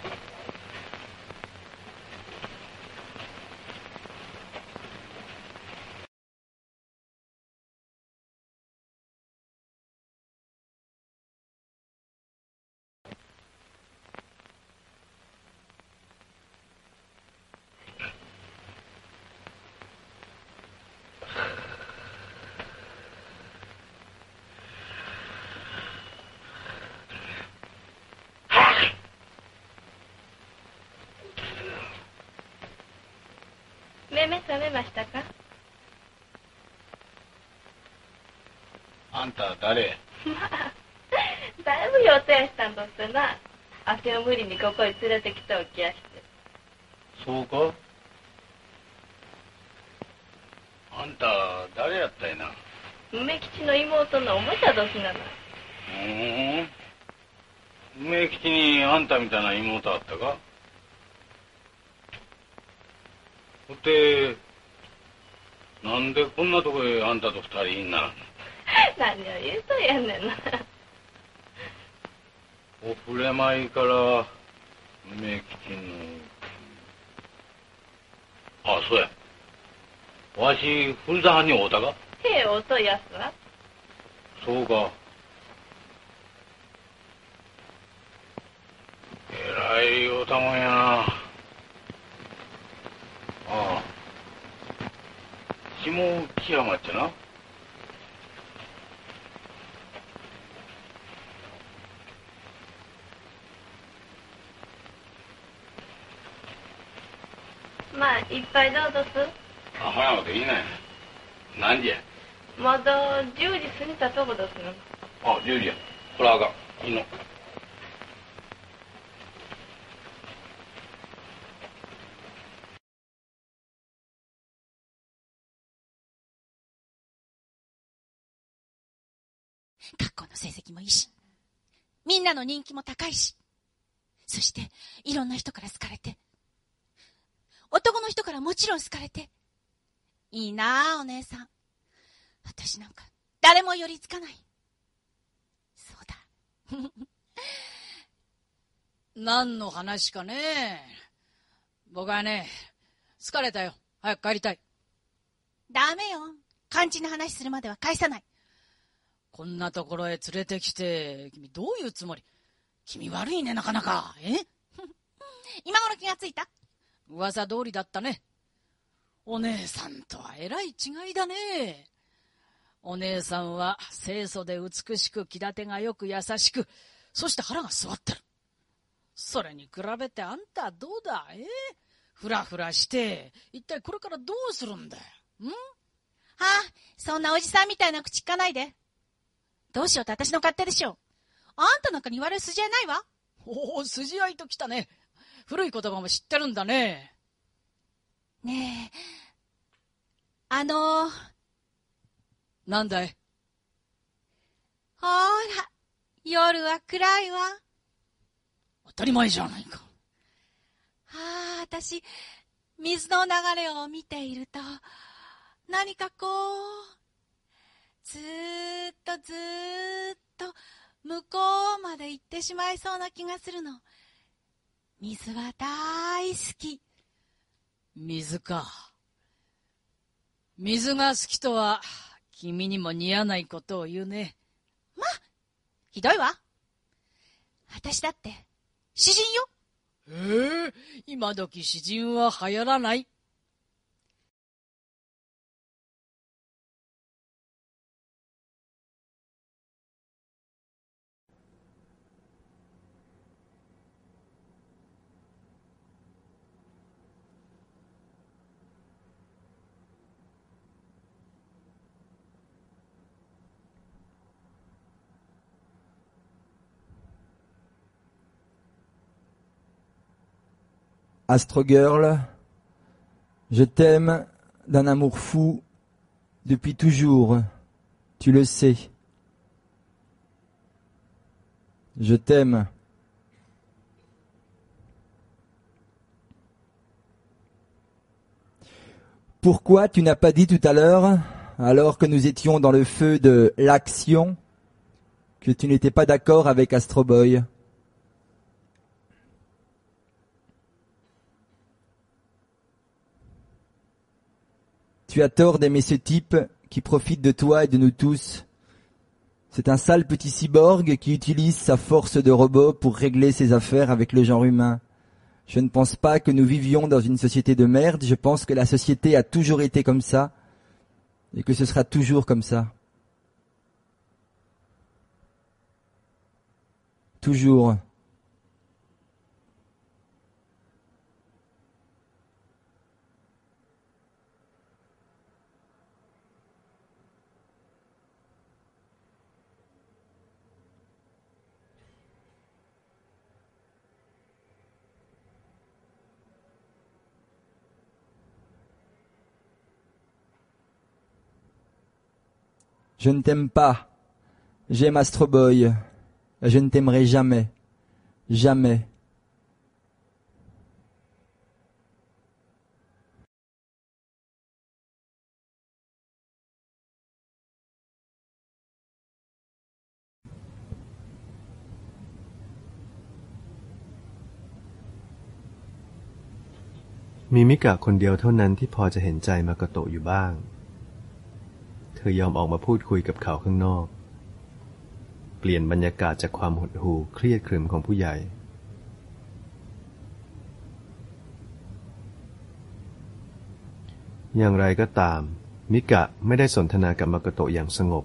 目目覚めましたかあんた誰まあ だいぶ予定したんだってな。汗を無理にここへ連れてきておきやして。そうか？あんた誰やったいな？梅吉の妹のおもちゃ年なの？ふん。梅吉にあんたみたいな妹あったか？ほってなんでこんなとこへあんたと二人にならんの？何を言うとやんねんな。お触れまいから梅吉の。あそうや。わし古田藩に会うたか？へえ遅いやつは？そうか。えらいおたもんやな。ああ。下木山ってなまあいっぱいどうぞすあほなこといいね。何時や？まだ10時過ぎたとこですの？あ10時や。これはあかん。いいの。学校の成績もいいし、みんなの人気も高いし、そして、いろんな人から好かれて、男の人からもちろん好かれて、いいなあ、お姉さん。私なんか、誰も寄りつかない。そうだ。何の話かね。僕はね、疲れたよ。早く帰りたい。ダメよ。肝心な話するまでは返さない。こんなところへ連れてきて、君どういうつもり？君悪いね、なかなか。え？今頃気がついた噂通りだったね。お姉さんとはえらい違いだね。お姉さんは清楚で美しく気立てがよく優しく、そして腹が据わってる。それに比べてあんたはどうだえふらふらして、一体これからどうするんだよ？ん？はあ、そんなおじさんみたいな口聞かないで。どうしようって私の勝手でしょ。あんたなんかに言われる筋合いないわ。おお、筋合いときたね。古い言葉も知ってるんだね。ねえ、あのー、なんだい？ほーら、夜は暗いわ。当たり前じゃないか。はあ、私、水の流れを見ていると、何かこう、ずーっとずーっと向こうまで行ってしまいそうな気がするの。水は大好き。水か。水が好きとは、君にも似合わないことを言うね。まあ、ひどいわ。私だって、詩人よ。ええ今時詩人は流行らない。Astro Girl, je t'aime d'un amour fou depuis toujours, tu le sais. Je t'aime. Pourquoi tu n'as pas dit tout à l'heure, alors que nous étions dans le feu de l'action, que tu n'étais pas d'accord avec Astro Boy Tu as tort d'aimer ce type qui profite de toi et de nous tous. C'est un sale petit cyborg qui utilise sa force de robot pour régler ses affaires avec le genre humain. Je ne pense pas que nous vivions dans une société de merde, je pense que la société a toujours été comme ça et que ce sera toujours comme ça. Toujours. Je ne t'aime pas. J'aime Astro Boy. Je ne t'aimerai jamais. Jamais. มีมิกะคนเดียวเท่านั้นที่พอจะเห็นใจมากโตะอยู่บ้าง ธอยอมออกมาพูดคุยกับเขาข้างนอก เปลี่ยนบรรยากาศจากความหดหู่เครียดขรึมของผู้ใหญ่ อย่างไรก็ตาม มิกะไม่ได้สนทนากับมากโตะอย่างสงบ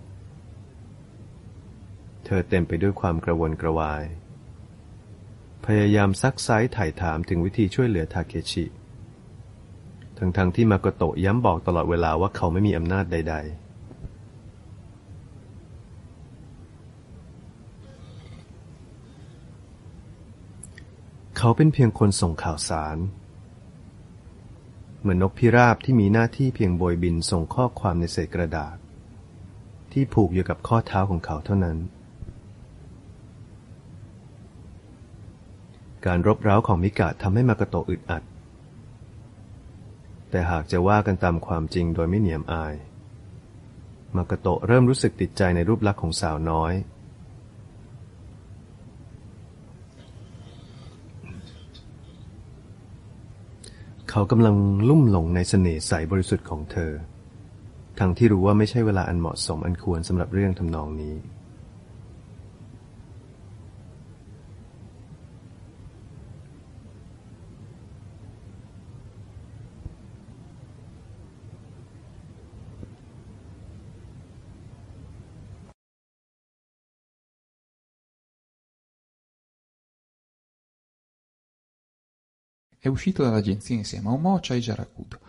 เธอเต็มไปด้วยความกระวนกระวาย พยายามซักไซ้ถ่ายถามถึงวิธีช่วยเหลือทาเคชิทั้งๆทที่มาโกโตะย้ำบอกตลอดเวลาว่าเขาไม่มีอำนาจใด ๆ เขาเป็นเพียงคนส่งข่าวสาร เหมือนนกพิราบที่มีหน้าที่เพียงโบยบินส่งข้อความในเศษกระดาษ ที่ผูกอยู่กับข้อเท้าของเขาเท่านั้น การรบเร้าของมิกะทำให้มาโกโตอึดอัด แต่หากจะว่ากันตามความจริงโดยไม่เหนียมอายมากโตเริ่มรู้สึกติดใจในรูปลักษณ์ของสาวน้อย เขากำลังลุ่มหลงในเสน่ห์ใสบริสุทธิ์ของเธอ ทั้งที่รู้ว่าไม่ใช่เวลาอันเหมาะสมอันควรสำหรับเรื่องทำนองนี้ È uscito dall'agenzia insieme a Omocha e Jarakudo.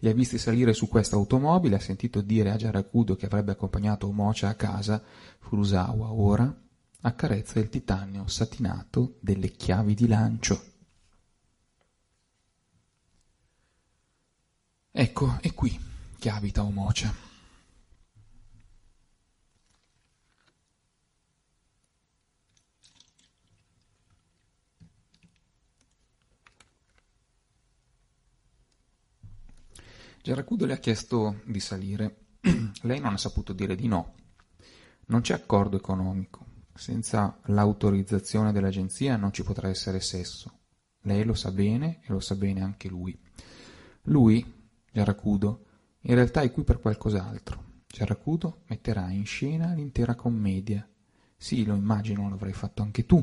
Li ha visti salire su questa automobile, ha sentito dire a Jarakudo che avrebbe accompagnato Omocha a casa. Furusawa ora accarezza il titanio satinato delle chiavi di lancio. Ecco, è qui che abita Omocha. Geracudo le ha chiesto di salire. Lei non ha saputo dire di no. Non c'è accordo economico. Senza l'autorizzazione dell'agenzia non ci potrà essere sesso. Lei lo sa bene e lo sa bene anche lui. Lui, Geracudo, in realtà è qui per qualcos'altro. Geracudo metterà in scena l'intera commedia. Sì, lo immagino, l'avrai fatto anche tu.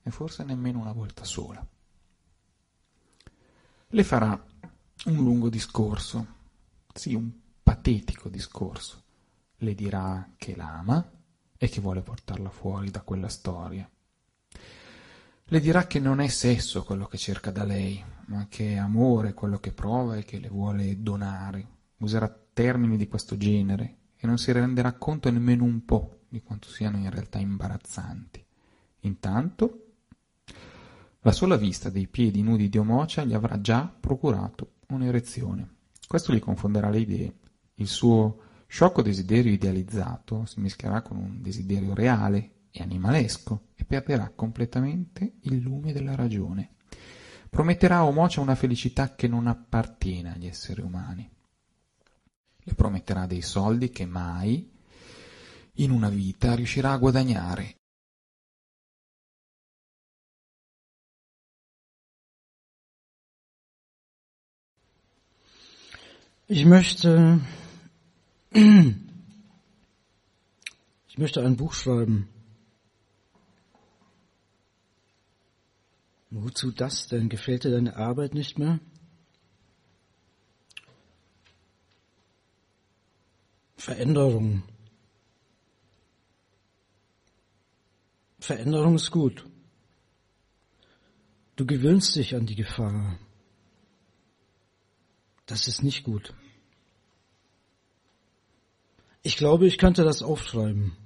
E forse nemmeno una volta sola. Le farà un lungo discorso, sì, un patetico discorso. Le dirà che l'ama e che vuole portarla fuori da quella storia. Le dirà che non è sesso quello che cerca da lei, ma che è amore quello che prova e che le vuole donare. Userà termini di questo genere e non si renderà conto nemmeno un po' di quanto siano in realtà imbarazzanti. Intanto, la sola vista dei piedi nudi di Omocia gli avrà già procurato un'erezione. Questo gli confonderà le idee. Il suo sciocco desiderio idealizzato si mischierà con un desiderio reale e animalesco e perderà completamente il lume della ragione. Prometterà a Omocia una felicità che non appartiene agli esseri umani. Le prometterà dei soldi che mai in una vita riuscirà a guadagnare Ich möchte, ich möchte ein Buch schreiben. Wozu das denn? Gefällt dir deine Arbeit nicht mehr? Veränderung. Veränderung ist gut. Du gewöhnst dich an die Gefahr. Das ist nicht gut. Ich glaube, ich könnte das aufschreiben.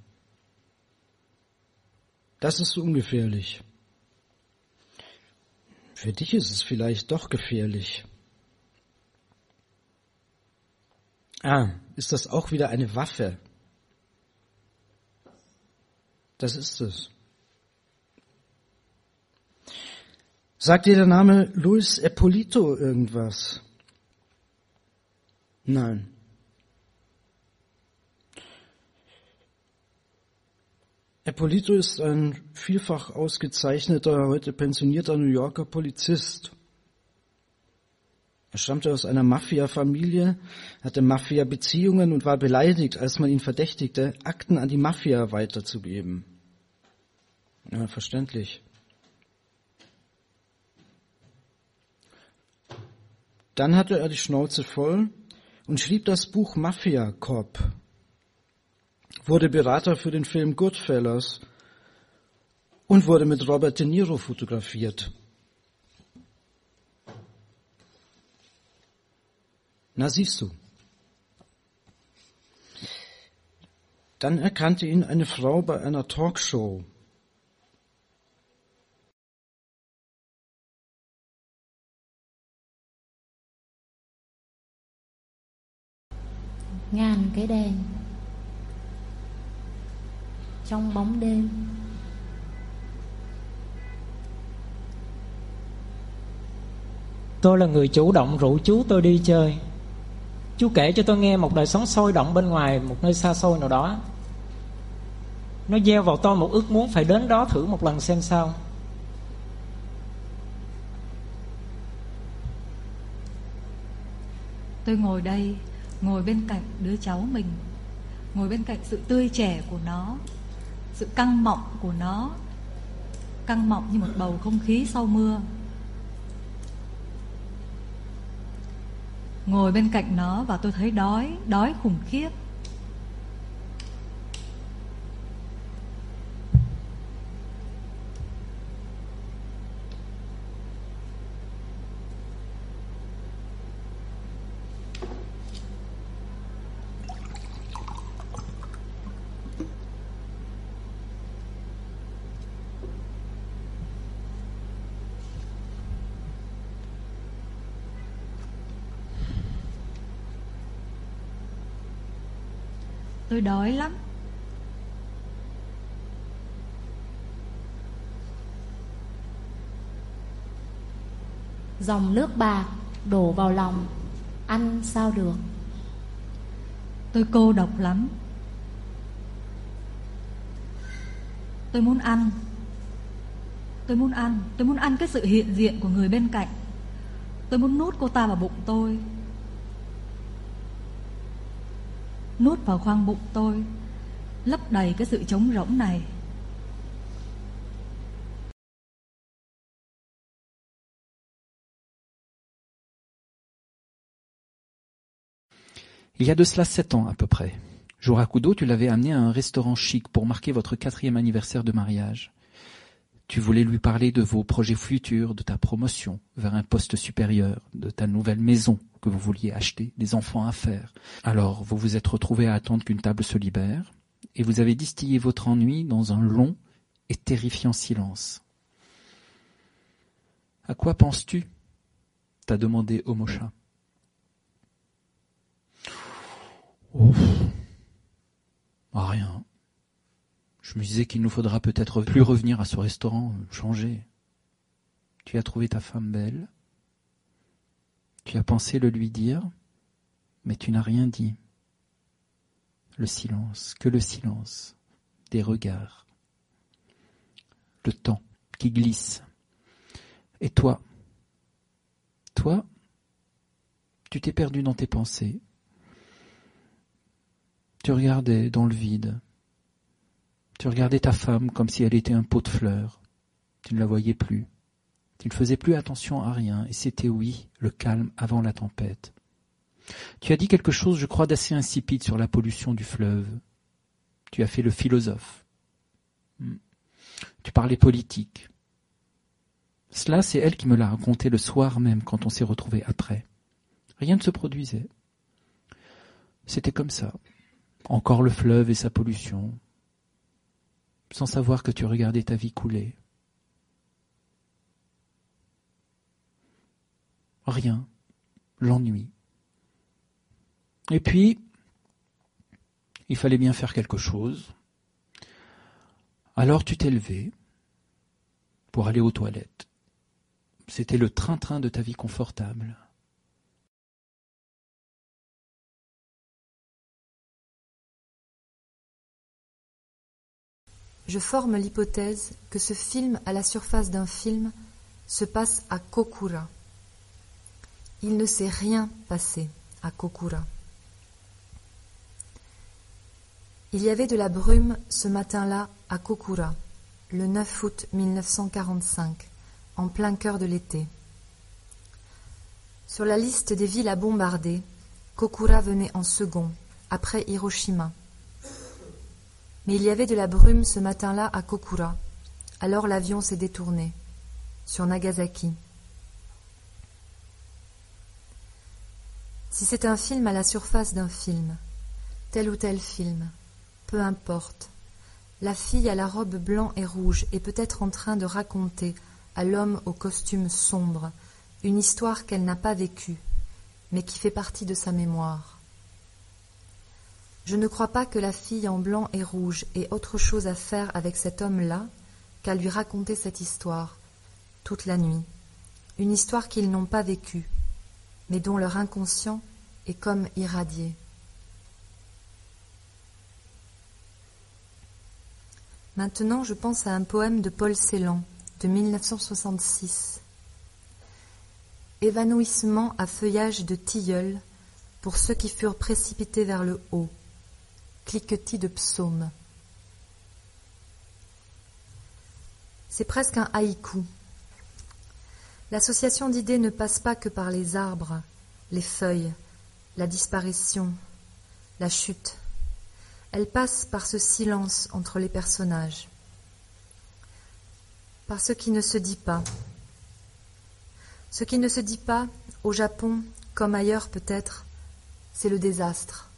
Das ist ungefährlich. Für dich ist es vielleicht doch gefährlich. Ah, ist das auch wieder eine Waffe? Das ist es. Sagt dir der Name Luis Eppolito irgendwas? Nein. Eppolito ist ein vielfach ausgezeichneter, heute pensionierter New Yorker Polizist. Er stammte aus einer Mafia-Familie, hatte Mafia-Beziehungen und war beleidigt, als man ihn verdächtigte, Akten an die Mafia weiterzugeben. Ja, verständlich. Dann hatte er die Schnauze voll und schrieb das Buch Mafia Cop wurde Berater für den Film Goodfellas und wurde mit Robert De Niro fotografiert. Na siehst du. Dann erkannte ihn eine Frau bei einer Talkshow. ngàn cái đèn trong bóng đêm. Tôi là người chủ động rủ chú tôi đi chơi. Chú kể cho tôi nghe một đời sống sôi động bên ngoài Một nơi xa xôi nào đó. Nó gieo vào tôi một ước muốn phải đến đó thử một lần xem sao. Tôi ngồi đây Ngồi bên cạnh đứa cháu mình Ngồi bên cạnh sự tươi trẻ của nó sự căng mọng của nó. Căng mọng như một bầu không khí sau mưa. Ngồi bên cạnh nó và tôi thấy đói đói khủng khiếp. Tôi đói lắm. Dòng nước bạc đổ vào lòng, Ăn sao được? Tôi cô độc lắm. Tôi muốn ăn. Tôi muốn ăn. Tôi muốn ăn cái sự hiện diện của người bên cạnh. Tôi muốn nút cô ta vào bụng tôi. Il y a de cela sept ans à peu près. Jour à Kudo, tu l'avais amené à un restaurant chic pour marquer votre quatrième anniversaire de mariage. Tu voulais lui parler de vos projets futurs, de ta promotion vers un poste supérieur, de ta nouvelle maison que vous vouliez acheter, des enfants à faire. Alors vous vous êtes retrouvé à attendre qu'une table se libère, et vous avez distillé votre ennui dans un long et terrifiant silence. À quoi penses-tu? t'a demandé Omosha. Oh, rien. Je me disais qu'il nous faudra peut-être plus revenir à ce restaurant, changer. Tu as trouvé ta femme belle. Tu as pensé le lui dire, mais tu n'as rien dit. Le silence, que le silence, des regards, le temps qui glisse. Et toi, toi, tu t'es perdu dans tes pensées. Tu regardais dans le vide, tu regardais ta femme comme si elle était un pot de fleurs. Tu ne la voyais plus. Tu ne faisais plus attention à rien, et c'était, oui, le calme avant la tempête. Tu as dit quelque chose, je crois, d'assez insipide sur la pollution du fleuve. Tu as fait le philosophe. Hmm. Tu parlais politique. Cela, c'est elle qui me l'a raconté le soir même quand on s'est retrouvés après. Rien ne se produisait. C'était comme ça. Encore le fleuve et sa pollution, sans savoir que tu regardais ta vie couler. Rien. L'ennui. Et puis, il fallait bien faire quelque chose. Alors tu t'es levé pour aller aux toilettes. C'était le train-train de ta vie confortable. Je forme l'hypothèse que ce film à la surface d'un film se passe à Kokura. Il ne s'est rien passé à Kokura. Il y avait de la brume ce matin-là à Kokura, le 9 août 1945, en plein cœur de l'été. Sur la liste des villes à bombarder, Kokura venait en second, après Hiroshima. Mais il y avait de la brume ce matin-là à Kokura, alors l'avion s'est détourné, sur Nagasaki. Si c'est un film à la surface d'un film, tel ou tel film, peu importe, la fille à la robe blanc et rouge est peut-être en train de raconter à l'homme au costume sombre une histoire qu'elle n'a pas vécue, mais qui fait partie de sa mémoire. Je ne crois pas que la fille en blanc et rouge ait autre chose à faire avec cet homme-là qu'à lui raconter cette histoire, toute la nuit, une histoire qu'ils n'ont pas vécue, mais dont leur inconscient est comme irradié. Maintenant, je pense à un poème de Paul Celan, de 1966. Évanouissement à feuillage de tilleul pour ceux qui furent précipités vers le haut. Cliquetis de psaumes. C'est presque un haïku. L'association d'idées ne passe pas que par les arbres, les feuilles, la disparition, la chute. Elle passe par ce silence entre les personnages, par ce qui ne se dit pas. Ce qui ne se dit pas, au Japon, comme ailleurs peut-être, c'est le désastre.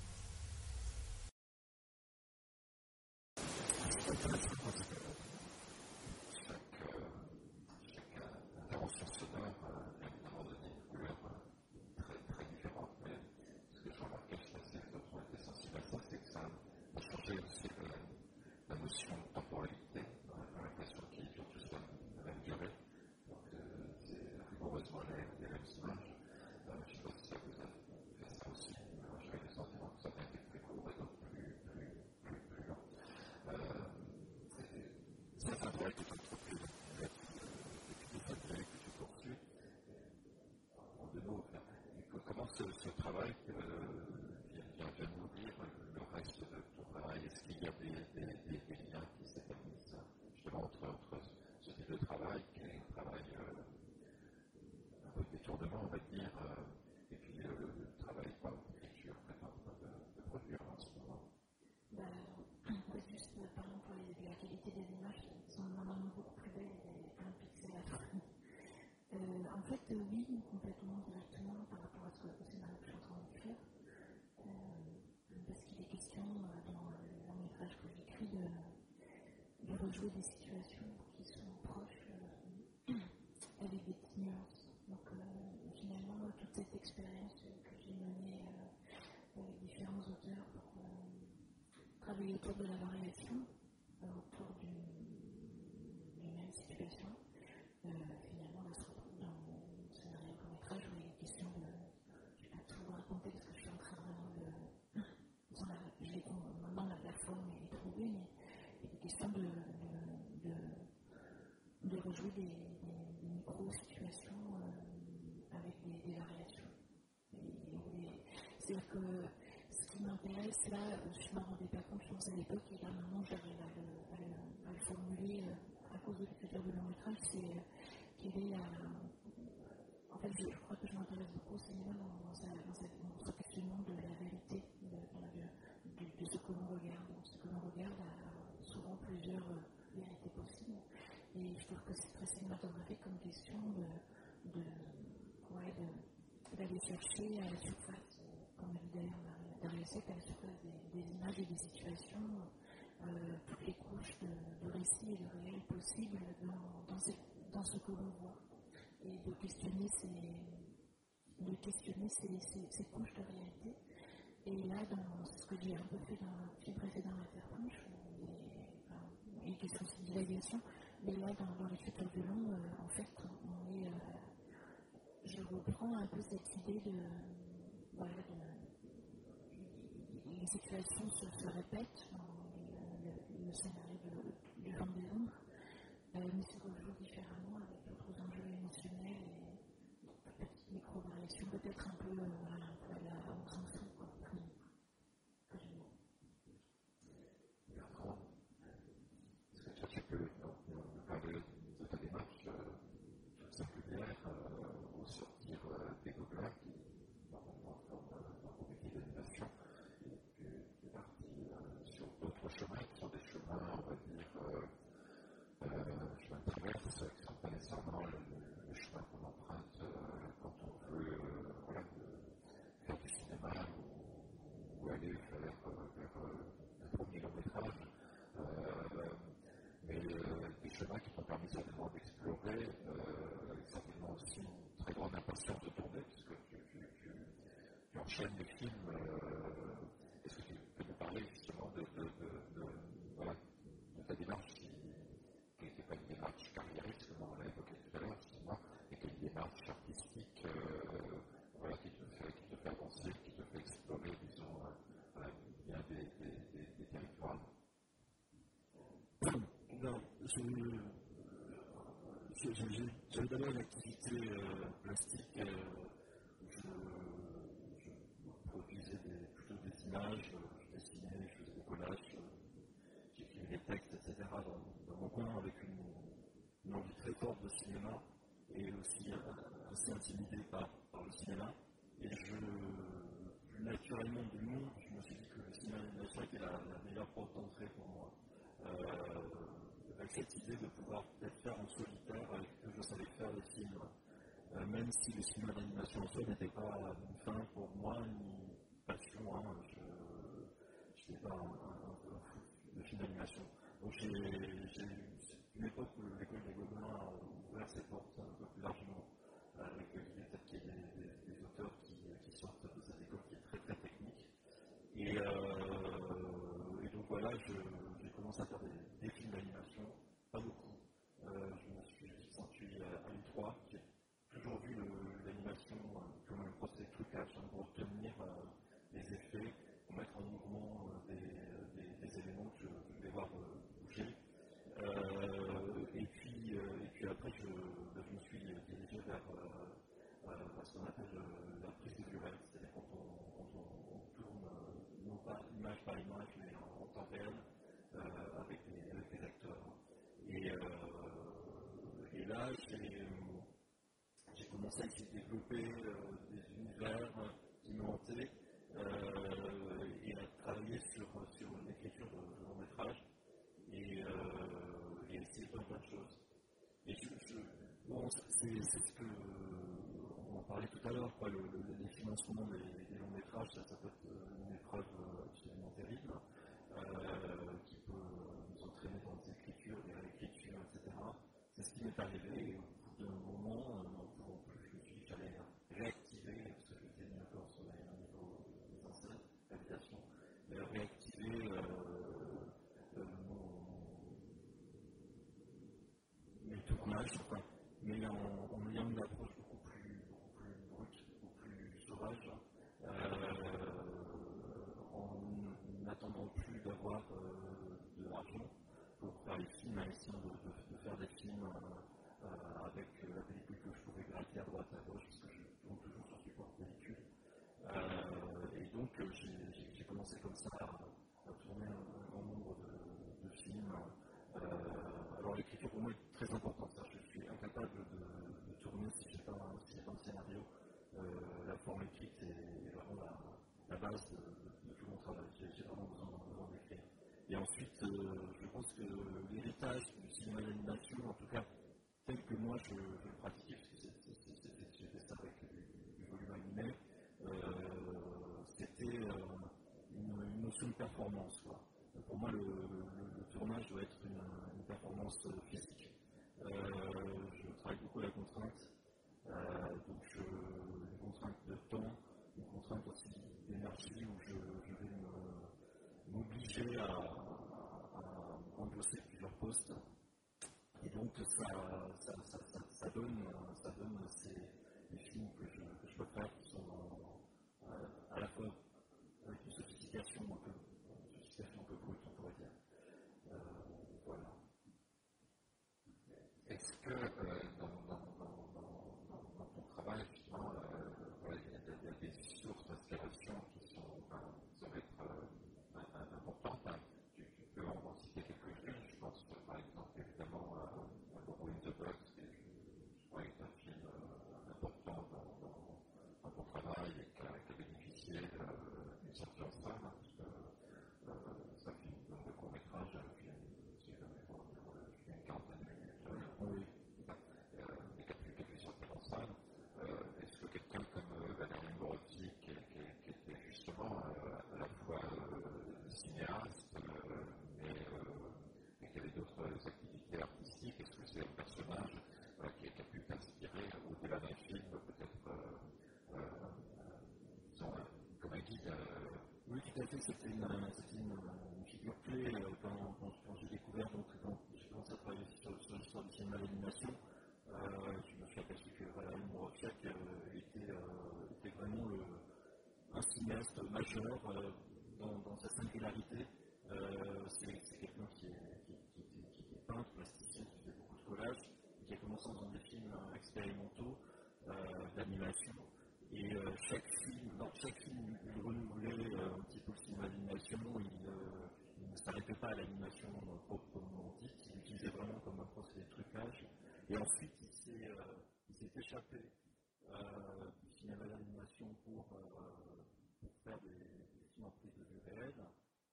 De la variation, autour d'une même situation, finalement, on se retrouve dans le scénario court métrage où il est question de. Je vais pas tout raconter parce que je suis en train vraiment de. Maintenant la forme est trouvée, mais il est question de de rejouer des, des, micro-situations euh, avec des, des, variations. C'est-à-dire que qui m'intéresse là, je ne m'en rendais pas compte, je pense à l'époque, et là maintenant j'arrive à, à, le formuler euh, à cause de l'écriture de long métrage, c'est euh, quelle est. En fait, je, crois que je m'intéresse beaucoup au cinéma dans, dans, ce questionnement de la vérité, de, ce que l'on regarde. Ce que l'on regarde a souvent plusieurs vérités possibles. Et je trouve que c'est très cinématographique comme question de, d'aller chercher à la surface, comme a dit d'ailleurs La surface des, des, images et des situations, euh, toutes les couches de, de récit et de réel possibles dans, dans, ces, dans ce que l'on voit. Et de questionner ces, de questionner ces, ces, couches de réalité. Et là, dans ce que j'ai un peu fait dans le film précédent, Interpunch, et une question de divagation. Mais là, dans, dans l'écriture du long, en fait, est, je reprends un peu cette idée de les situations se, se répètent, le, le scénario de, du vent des ombres, mais se rejoue différemment avec d'autres enjeux émotionnels et petites micro-variations, peut-être un peu, voilà, un peu à la on s'en fout, quoi. Que je- Bertrand, est-ce que toi, tu peux nous, nous parler de ta démarche euh, toute singulière euh, au sortir euh, des Gobelins qui, normalement, forment euh, un comité d'animation et qui qui est parti euh, sur d'autres chemins, qui sont des chemins, on va dire, euh, euh, chemins de traverse, qui ne sont pas nécessairement le, le chemin qu'on emprunte euh, quand on veut euh, voilà, de- faire du cinéma ou, ou aller faire euh, vers euh, un premier long métrage. Euh, mais euh, des chemins qui m'ont permis certainement avec certainement aussi une très grande impatience de tourner, puisque tu, enchaînes les films. Est-ce que tu peux nous parler justement de, ta démarche qui n'était pas une démarche carriériste, comme on l'a évoqué tout à l'heure, justement, mais qui est une démarche artistique qui, te fait, qui te fait avancer, qui te fait explorer, disons, bien des territoires. Non, je, je- je- j'ai- j'avais d'abord une activité euh, plastique. euh, je, produisais des- plutôt des images, euh, je dessinais, je faisais des collages, euh, j'écrivais des textes, etc. dans, dans mon coin avec une, envie très forte de cinéma et aussi euh, assez intimidé par, par le cinéma. Et je, plus naturellement du monde, je me suis dit que le cinéma d'animation était la, meilleure porte d'entrée pour moi. Euh, avec cette idée de pouvoir peut-être faire en avec ce que je savais faire des films. Euh, même si le cinéma d'animation en soi n'était pas une fin pour moi, ni passion. Hein, je n'étais pas un, un, un fou de film d'animation. Donc j'ai eu une époque où l'école des Gobelins a ouvert ses portes un peu plus largement. Euh, avec l'idée peut-être qu'il y ait des, des- des auteurs qui, qui sortent de cette école qui est très très technique. Et, euh, et donc voilà, je- j'ai commencé à faire des, des films d'animation, pas beaucoup. Euh, je me suis senti à, à l'U3. J'ai toujours vu le- l'animation euh, comme un procédé de trucage hein, pour obtenir euh, des effets, pour mettre en mouvement euh, des, des- des éléments que je, je vais voir euh, bouger. Euh, et, puis, euh, et puis après, je, je me suis dirigé vers euh, euh, ce qu'on appelle euh, la prise de visuelle, c'est-à-dire quand on, quand on- on tourne euh, non pas image par image, mais en, en temps réel euh, avec, les, avec les acteurs. Et, euh, et là, j'ai j'ai commencé à essayer de euh, des univers me hantaient euh, et à travailler sur, sur l'écriture de, de long métrage et, euh, et essayer plein plein de choses. Et bon, c'est ce que on en parlait tout à l'heure, le, le- des longs métrages, ça, ça peut être une épreuve euh, absolument terrible euh, qui peut nous entraîner dans des écritures, des réécritures, etc. C'est ce qui m'est arrivé. Et au bout d'un moment, euh, n'en pouvant plus, je me suis dit qu'il fallait réactiver, parce que j'étais mis un peu en sommeil au niveau des enceintes, l'habitation, mais réactiver euh, euh, mais en, en ayant une approche beaucoup plus, plus brute, beaucoup plus sauvage, euh, en n'attendant plus d'avoir euh, de l'argent pour faire les films, en essayant de, de- faire des films euh, avec euh, la pellicule que je pouvais gratter à droite à gauche, parce que je tourne toujours sur support pellicule. Euh, et donc euh, j'ai j'ai- j'ai commencé comme ça à, à tourner un, un grand nombre de, de films. Euh, alors l'écriture pour moi est très importante. ça. Je suis incapable de, de tourner si je n'ai pas, un- si j'ai pas un scénario. Euh, la forme écrite est vraiment la, la base de, de- de tout mon travail. J'ai j'ai vraiment besoin, besoin d'écrire. Et ensuite, euh, je pense que du cinéma d'animation, en tout cas tel que moi je, je le pratiquais, parce j'ai fait ça avec du, volume animé, euh, c'était euh, une, notion de performance. quoi. Pour moi, le, tournage doit être une, performance euh, physique. Je travaille beaucoup la ça, ça, ça, ça, ça donne, ça C'était une, une, une, figure clé quand, quand, j'ai découvert, donc, quand j'ai commencé à travailler sur, sur l'histoire du cinéma d'animation. Euh, je me suis aperçu que Valérie Morochek euh, était, euh, vraiment un cinéaste majeur euh, dans, dans, sa singularité. c'est quelqu'un qui, qui, était peintre, plasticien, qui faisait beaucoup de collages, qui a commencé en faisant des films expérimentaux d'animation. Et dans chaque film, il renouvelait un petit peu le cinéma d'animation. Il, il, ne s'arrêtait pas à l'animation proprement dite, il utilisait vraiment comme un procédé de trucage. Et ensuite, il s'est euh, échappé euh, du cinéma d'animation pour, euh, pour, faire des, des, films en prise de vue réelle.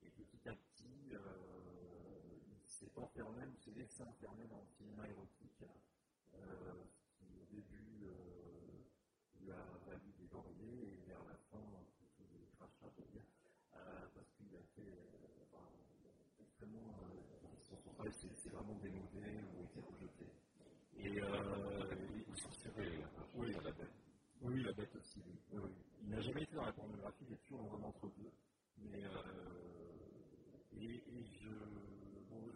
Et petit à petit, il s'est enfermé, il s'est laissé enfermer dans le cinéma érotique, qui au début lui a valu des lauriers et vers la fin, plutôt des crachats, je veux dire, parce qu'il a fait enfin, extrêmement. son travail s'est vraiment démodé ou été rejeté. Et, euh, il censuré, oui, la bête. Oui, la bête aussi. Oui. Oui. Il n'a jamais été dans la pornographie, il est toujours vraiment entre deux. Mais euh, et, je,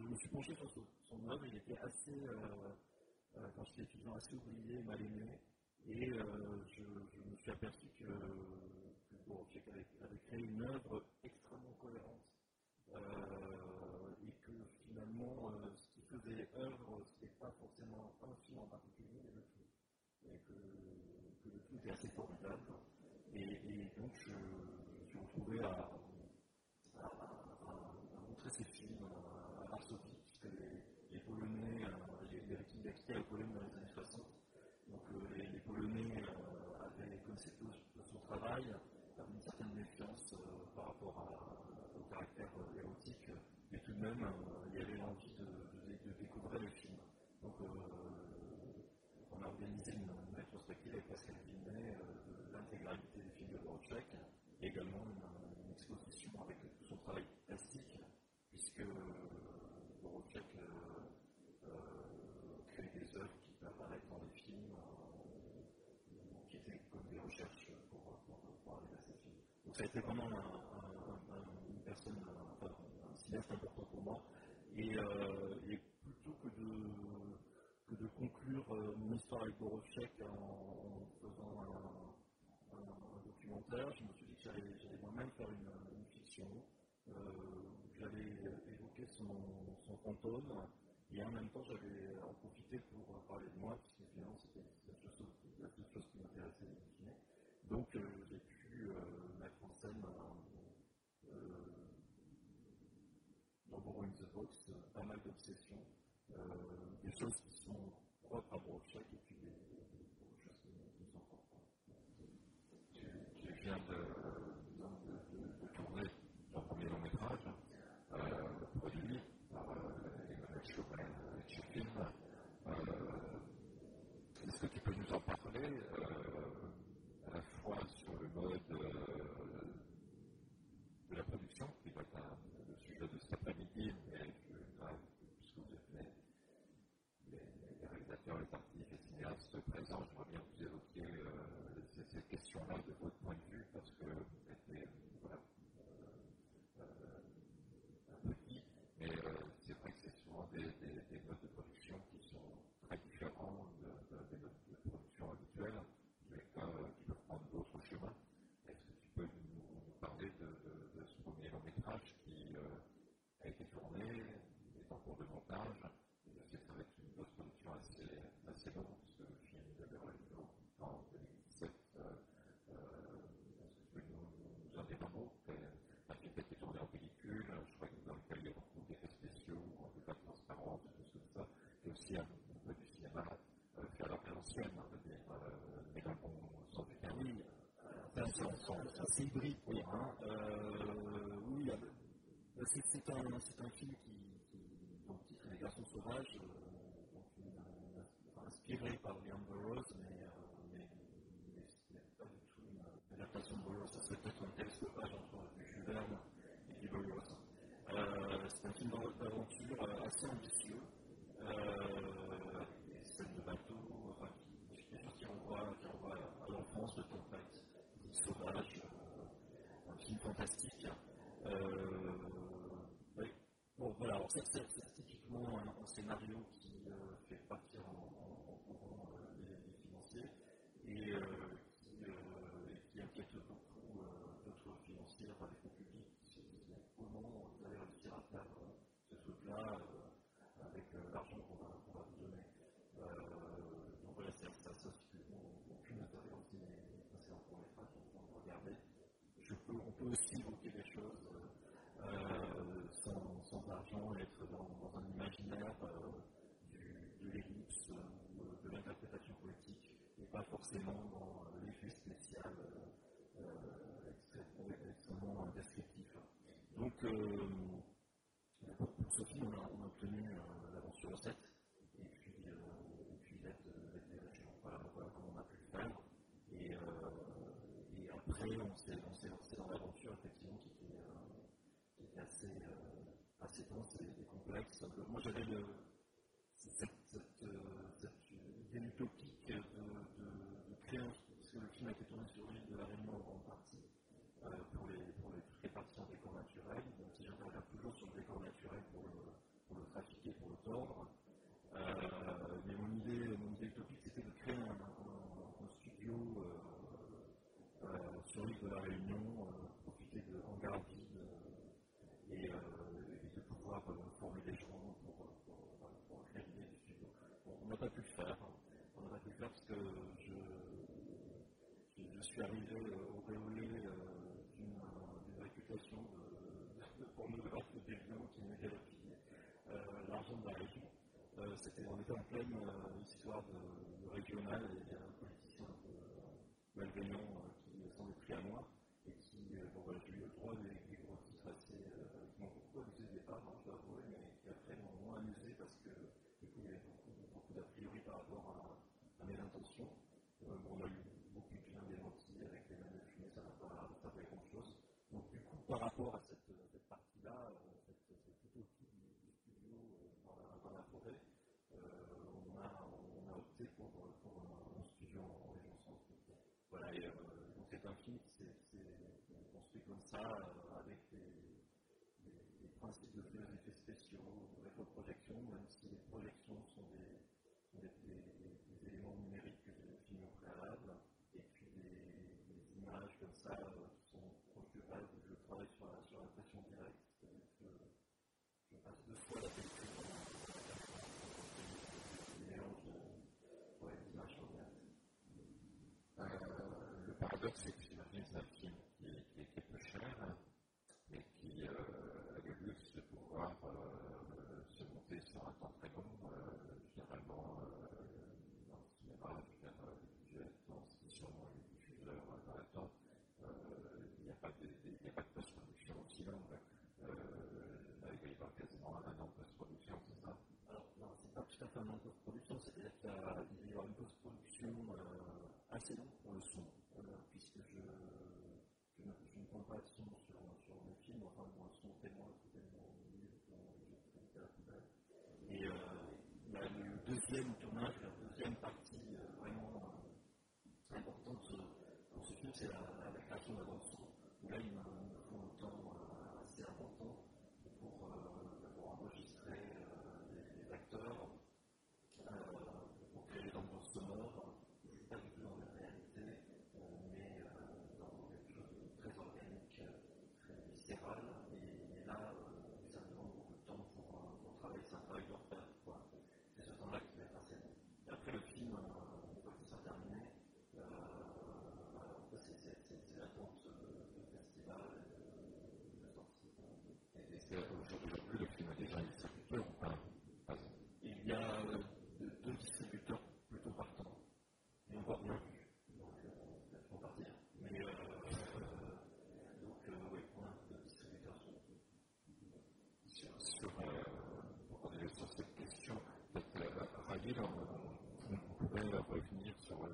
me suis penché sur son, œuvre, il était assez, euh, quand j'étais étudiant, assez oublié, mal aimé. Et je, me suis aperçu que, que avait, créé une œuvre extrêmement cohérente. et que finalement, ce qui faisait œuvre, c'était pas forcément un film en particulier, mais le tout. Et que, que le tout était assez formidable. Et, donc, je, suis retrouvé à, à, à montrer ces films à Varsovie, puisque les, les Polonais, les, les victimes d'expert polonais dans les années 60, donc euh, les, les, Polonais euh, avaient, connaissaient tous son travail, avaient une certaine méfiance euh, par rapport à, au caractère érotique, mais tout de même, il y avait l'envie de, de, de, découvrir le film. Donc, euh, on a organisé une, une rétrospective avec Pascal Vinet euh, de l'intégralité des films de Borchek, et également une, une, exposition avec tout son travail plastique, puisque euh, Borchek crée des œuvres qui peuvent apparaître dans les films, qui étaient comme des recherches pour, pour, pour arriver à ces films. Donc, ça a été vraiment un, un, une personne, enfin, un cinéaste important pour moi. Et, euh, et plutôt que de, que de conclure euh, mon histoire avec Borochek en, faisant un, documentaire, je me suis dit que j'allais moi-même faire une, fiction. Euh, j'allais évoquer son, son fantôme et en même temps j'allais en profiter pour parler de moi, puisque finalement c'était la seule chose, chose qui m'intéressait Donc euh, j'ai pu mettre en scène dans Borrow in the Box, pas mal d'obsessions, euh, des choses qui sont propres à Brochek et puis des, des, des choses qui, qui sont propres. Tu, tu viens de, de, de, de, tourner ton premier long métrage, euh, produit par euh, Emmanuel Chauvin chez Film. Est-ce que tu peux nous en parler à la fois sur le mode de la production, qui va être un, le sujet de cet après-midi, mais puisque vous êtes les, les, les, réalisateurs, les artistes, les cinéastes présents, j'aimerais bien que vous évoquiez euh, ces questions-là de votre sont. Hein. Euh, oui, ah, bah, oui c'est un, film qui, qui donc, les garçons sauvages, euh, euh, inspiré par sauvage, un film fantastique. Hein. Euh, oui. Bon, voilà, alors ça, c'est typiquement un, un, scénario qui aussi évoquer les choses euh, sans, argent, être dans, un imaginaire euh, de l'ellipse ou euh, de l'interprétation politique, et pas forcément dans l'effet spécial extrêmement descriptif. within the en pleine euh, histoire de, régionale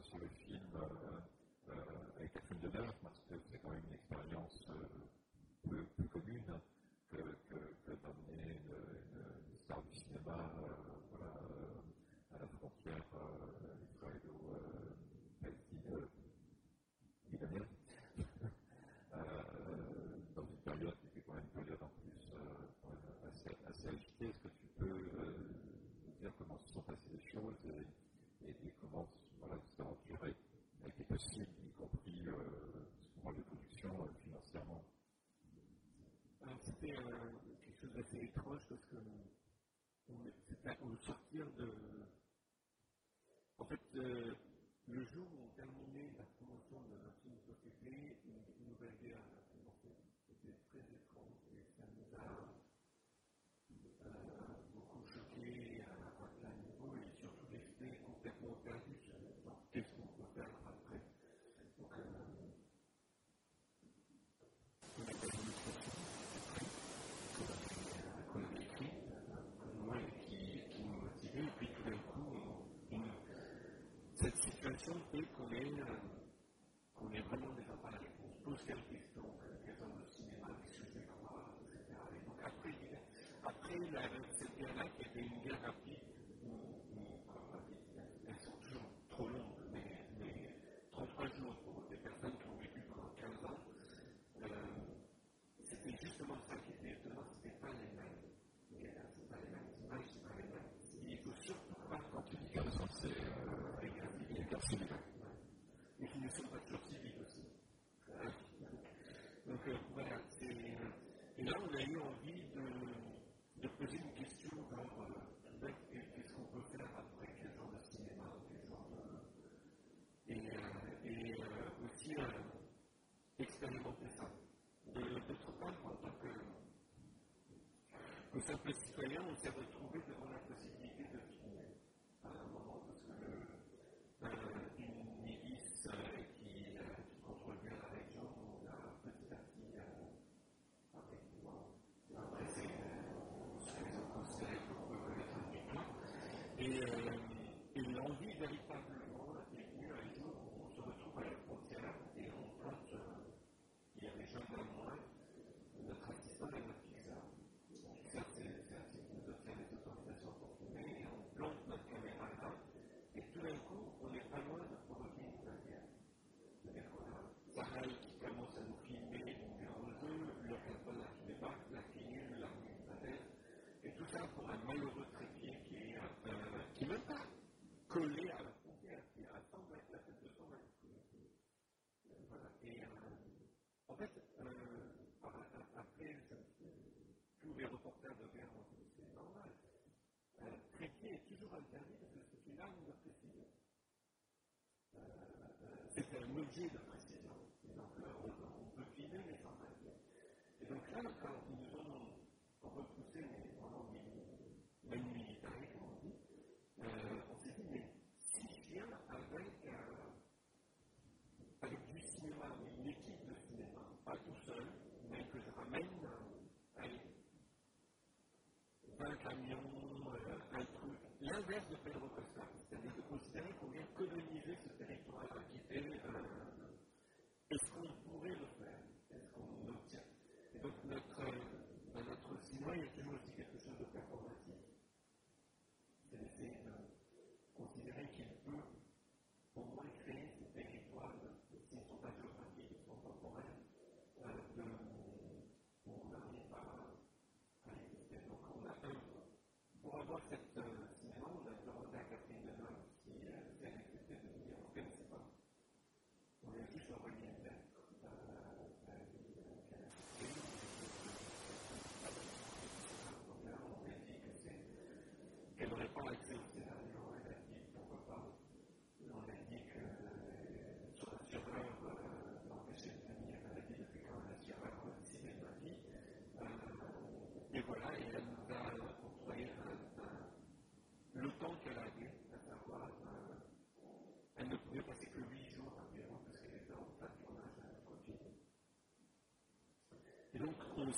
sur le film euh, euh, euh, avec le film de Neuf, parce que c'est quand même une expérience peu commune. possible, y compris euh, pour les productions euh, financièrement Alors, c'était euh, quelque chose d'assez étrange parce que on, au sortir de. En fait,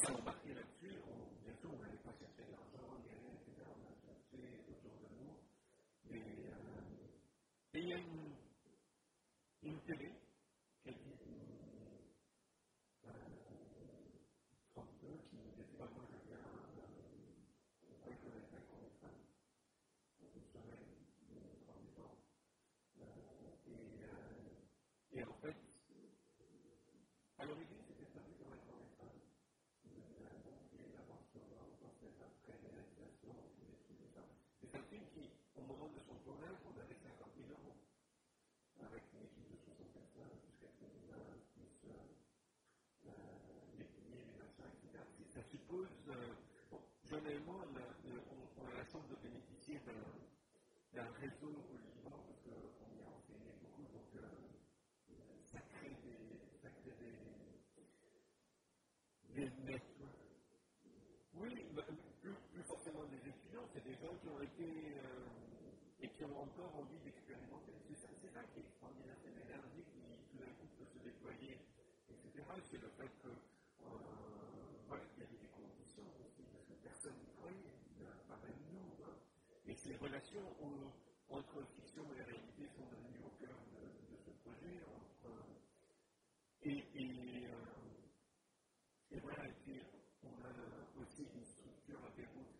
until d'un réseau au Liban, parce qu'on y a enseigné beaucoup, donc ça crée des, ça crée des, des. Oui, bah, plus forcément des étudiants, c'est des gens qui ont été et qui ont encore envie d'expérimenter. C'est ça, c'est ça qui est extraordinaire, c'est l'énergie qui tout d'un coup peut se déployer, etc. C'est le fait que voilà, il y a des conditions aussi, parce que personne n'y croyait, pareil nous. Hein. Et ces relations entre fiction et réalité sont devenues au cœur de, de ce projet. Entre, et, et, et voilà, et puis on a aussi une structure à Beyrouth,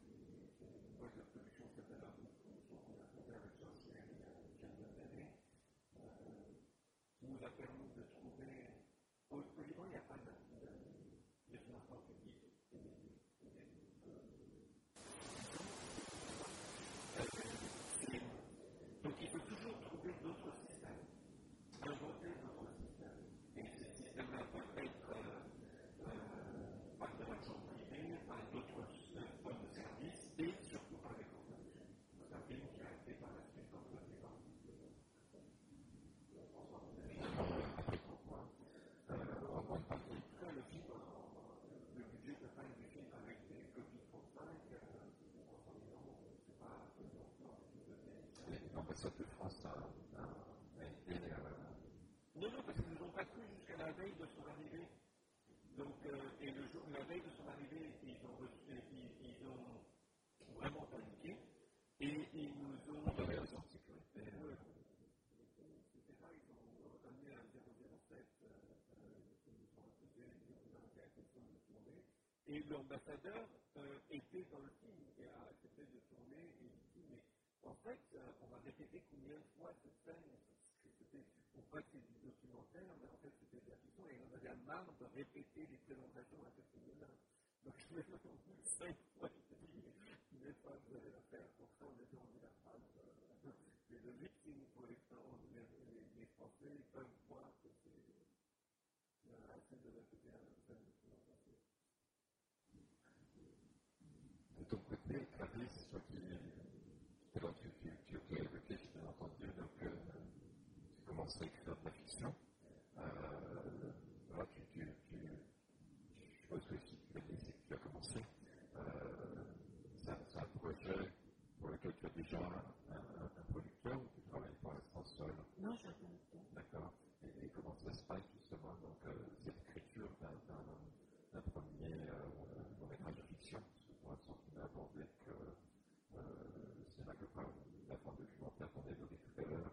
une boîte de production qui s'appelle Arnoux Production, qu'on a fondée avec Jean-Pierre il y a une quinzaine d'années, qui nous a permis de trouver. Au, au Liban, il n'y a pas de, de, de financement public. Donc il faut toujours trouver d'autres systèmes, inventer d'autres systèmes. Et ces systèmes-là peuvent être euh, par de l'argent privé, par d'autres formes de services et surtout par les coproductions. C'est un film qui a été par la suite coproduit par en grande partie. Le film, le budget de fin du film avec des copies de 35, c'est 300 000 euros. C'est pas L'ambassade de France a, a, a été. Euh... Non, non, parce qu'ils ne nous ont pas cru jusqu'à la veille de son arrivée. Donc, euh, et le jour, la veille de son arrivée, ils ont, reçu, ils, ils ont vraiment paniqué et ils nous ont. On avait sécurité. Euh, etc. Ils ont amené un 007, euh, ils ont accusé, ils ont. Et l'ambassadeur était dans le film et a accepté de tourner et il dit mais en fait, euh, on va répéter combien de fois cette scène On croit que c'est du documentaire, mais en fait c'était de la fiction et on avait marre de répéter les présentations à cette film-là. Donc je l'ai entendu cinq fois, mais pas vous allez la faire, pour ça on était en la phrase. C'est le victime pour l'expérience, les, les, les Français ils peuvent voir que c'est assez de répéter à la scène de présentation. De ton côté, Clarisse, toi qui alors, tu, tu, tu, tu as évoqué, bien entendu, donc euh, tu commences à écrire de la fiction. Euh, voilà, tu, tu, tu, je suppose que si tu as dit, c'est que tu as commencé. Euh, c'est un projet pour lequel tu as déjà un, un, un producteur ou tu travailles pour l'instant seul Non, je suis un producteur. D'accord. Et, et, comment ça se passe justement, donc, euh, cette écriture d'un premier long métrage de fiction Parce que pour l'instant, tu n'as abordé que c'est là que la forme documentaire qu'on a évoquée tout à l'heure,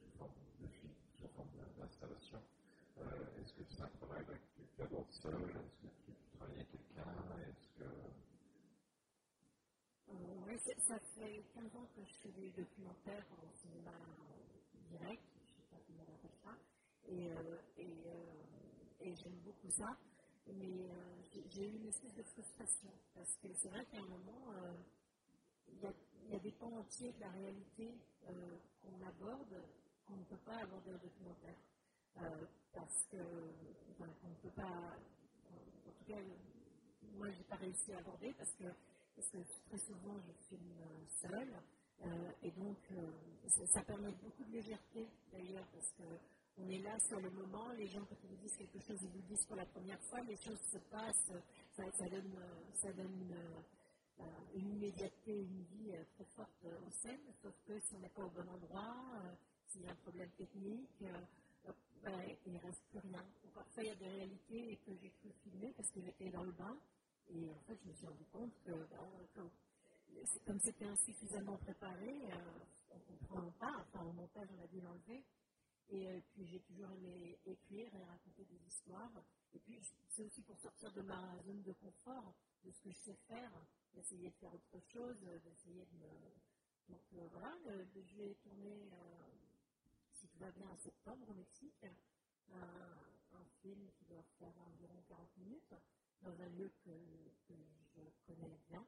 sous forme de film, sous forme d'installation. Euh, Est-ce que c'est un travail que tu, tu abordes Est-ce que tu, avec quelqu'un. Euh, oui, ça fait 15 ans que je fais des documentaires en cinéma direct, je ne sais pas comment on appelle ça, et, euh, et j'aime beaucoup ça. Mais j'ai eu une espèce de frustration, parce que c'est vrai qu'à un moment, il y, a, des pans entiers de la réalité euh, qu'on aborde qu'on ne peut pas aborder en documentaire. Euh, parce que, enfin, qu'on ne peut pas, en cas, moi, je n'ai pas réussi à aborder parce que, très souvent, je filme seul. Euh, et donc, ça, ça, permet beaucoup de légèreté, d'ailleurs, parce que on est là sur le moment, les gens, quand ils vous disent quelque chose, ils vous le disent pour la première fois, les choses se passent, ça, donne, ça donne euh, une immédiateté, une vie euh, très forte euh, aux scènes, sauf que si on n'est pas au bon endroit, s'il y a un problème technique, ben, il ne reste plus rien. Parfois, il y a des réalités que j'ai cru filmer parce que j'étais dans le bain, et en fait, je me suis rendu compte que, ben, comme, c'était insuffisamment préparé, on ne comprend pas, enfin, au montage, on a dû l'enlever. Et puis j'ai toujours aimé écrire et raconter des histoires. Et puis c'est aussi pour sortir de ma zone de confort, de ce que je sais faire, d'essayer de faire autre chose, d'essayer de me... Donc voilà, je vais tourner, tout va bien, en septembre au Mexique, un, film qui doit faire environ 40 minutes, dans un lieu que, que je connais bien.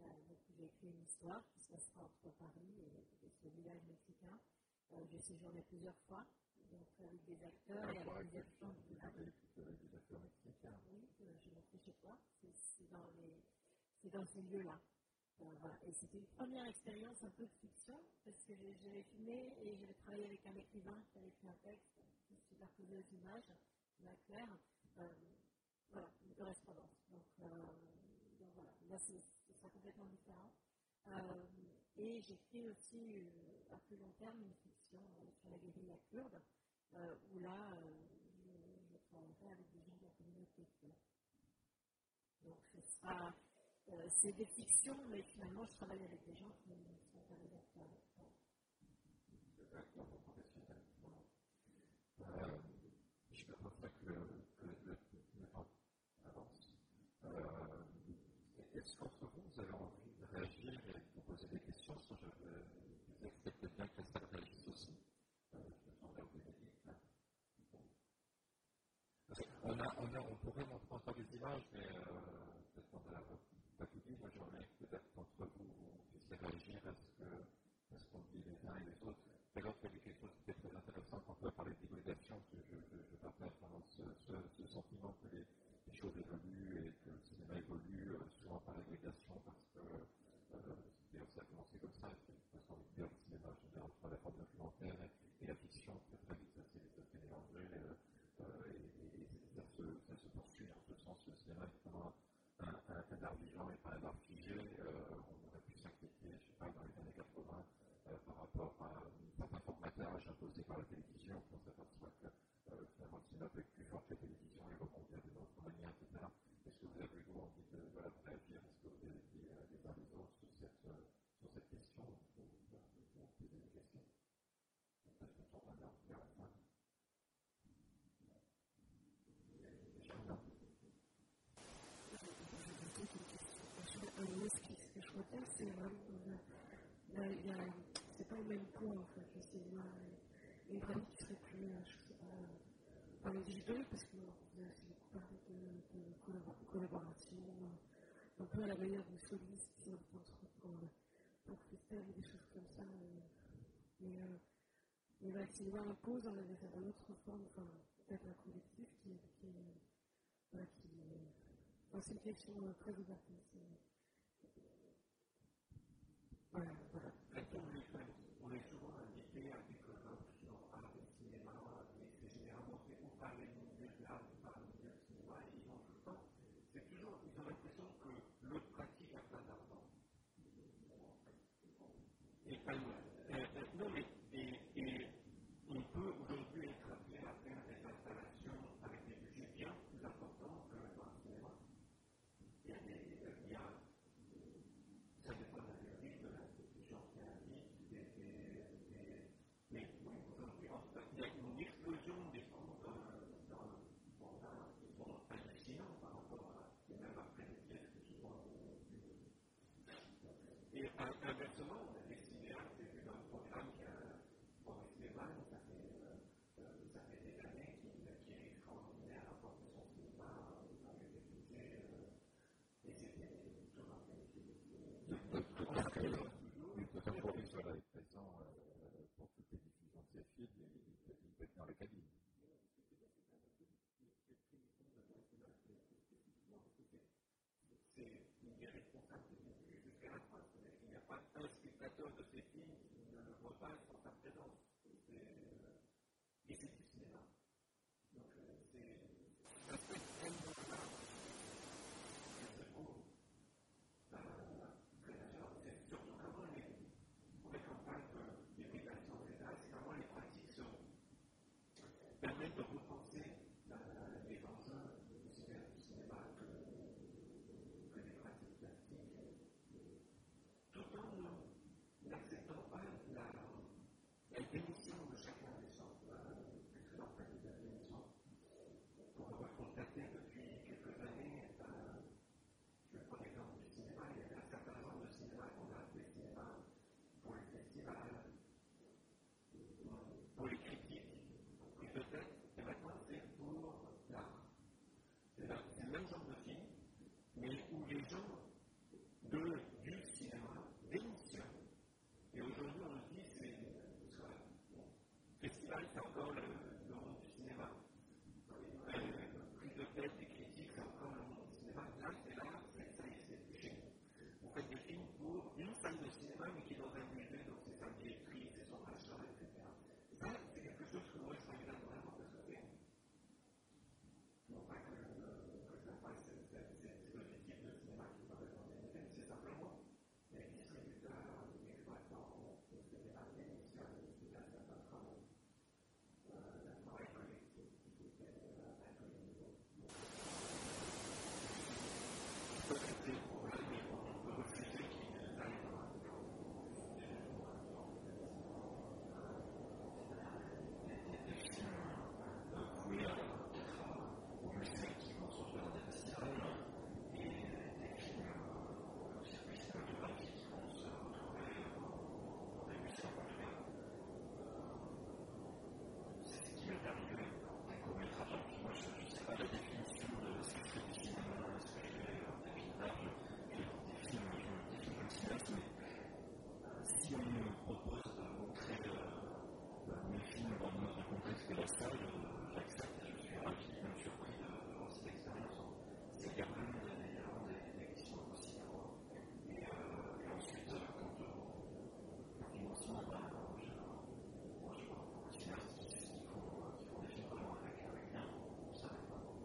donc j'ai écrit une histoire qui se passera entre Paris et, et ce village mexicain. Euh, j'ai séjourné plusieurs fois, donc avec des acteurs et avec des acteurs village. Des acteurs mexicains. Oui, euh, j'ai montré chez toi. C'est dans, les, dans ces lieux-là. Euh. Et c'était une première expérience un peu de fiction, parce que j'avais filmé et j'avais travaillé avec un écrivain qui avait écrit un texte qui superposait les images, la claire. Euh, voilà, une correspondance. Donc, euh, voilà, là c'est complètement différent. Euh, et j'écris aussi à plus long terme une fiction euh, sur la guérilla kurde, où là je, je, travaillerai avec des gens de la communauté kurde. Donc ce sera, c'est des fictions, mais finalement je travaille avec des gens qui sont pas des acteurs. je m'aperçois que, que le, le temps avance. Est-ce qu'entre vous, vous avez envie de réagir et de poser des questions Je disais que c'était bien que ça réagisse aussi. Euh, je me tourne au Bénédicte. On, a, on, a, on pourrait montrer encore des images, mais euh, peut-être qu'on n'a pas tout dit. Moi, j'aimerais peut-être qu'entre vous, vous puissiez réagir à ce qu'on qu dit les uns et les autres. D'ailleurs, il y avait quelque chose qui était très intéressant quand on a parlé d'hybridation, je, je, je, partage vraiment ce, ce, ce sentiment que les, les choses évoluent et que le cinéma évolue euh, souvent par agrégation parce que euh, ça a commencé comme ça, et puis parce qu'on est bien le cinéma général entre la forme documentaire et, et, la fiction, très très vite ça s'est mélangé euh, euh, et, et, et ça, se, ça, se, poursuit en ce sens, le cinéma est vraiment un, un, un art vivant et pas un art figé, euh, on aurait pu s'inquiéter, je sais pas, dans les années 80 par rapport à certains par la télévision, on s'aperçoit que euh, finalement peut être plus fort que la télévision et rebondir d'une autre manière, etc. Est-ce que vous avez vous envie de réagir Est-ce que vous avez euh, sur cette, euh, question. Ce que je retiens, c'est vraiment. C'est pas le même point en fait, et vraiment qui serait plus, euh, je sais pas, euh, dans les digital parce que vous avez aussi beaucoup parlé de, de collabor collaboration, euh, un peu à la manière du soliste pour, pour freestyle et des choses comme ça. Mais, mais, euh, le cinéma impose, fait une autre forme, enfin, peut-être un collectif qui, qui, voilà, qui, c'est une question très ouverte. Voilà, voilà.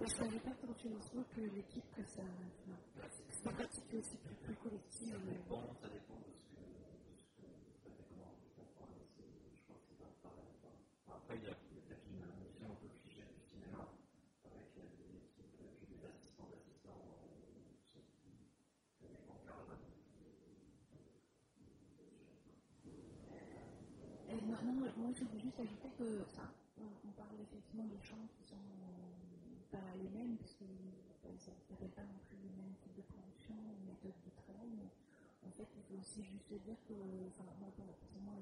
Je ne savais pas quand tu que l'équipe, que ça. C'est pas pratique aussi plus, plus collective. Ça dépend, ça dépend de ce que. Après, il y a peut-être une vision un peu figée du cinéma, avec des équipes, des assistants d'assistants, connaissent en caravane. Non, moi je veux juste ajouter que ça, on, parle effectivement des chants qui sont pas les mêmes, parce que ça ne s'appelle pas non plus les mêmes types de production, méthodes de travail, en fait il faut aussi juste dire que, enfin moi personnellement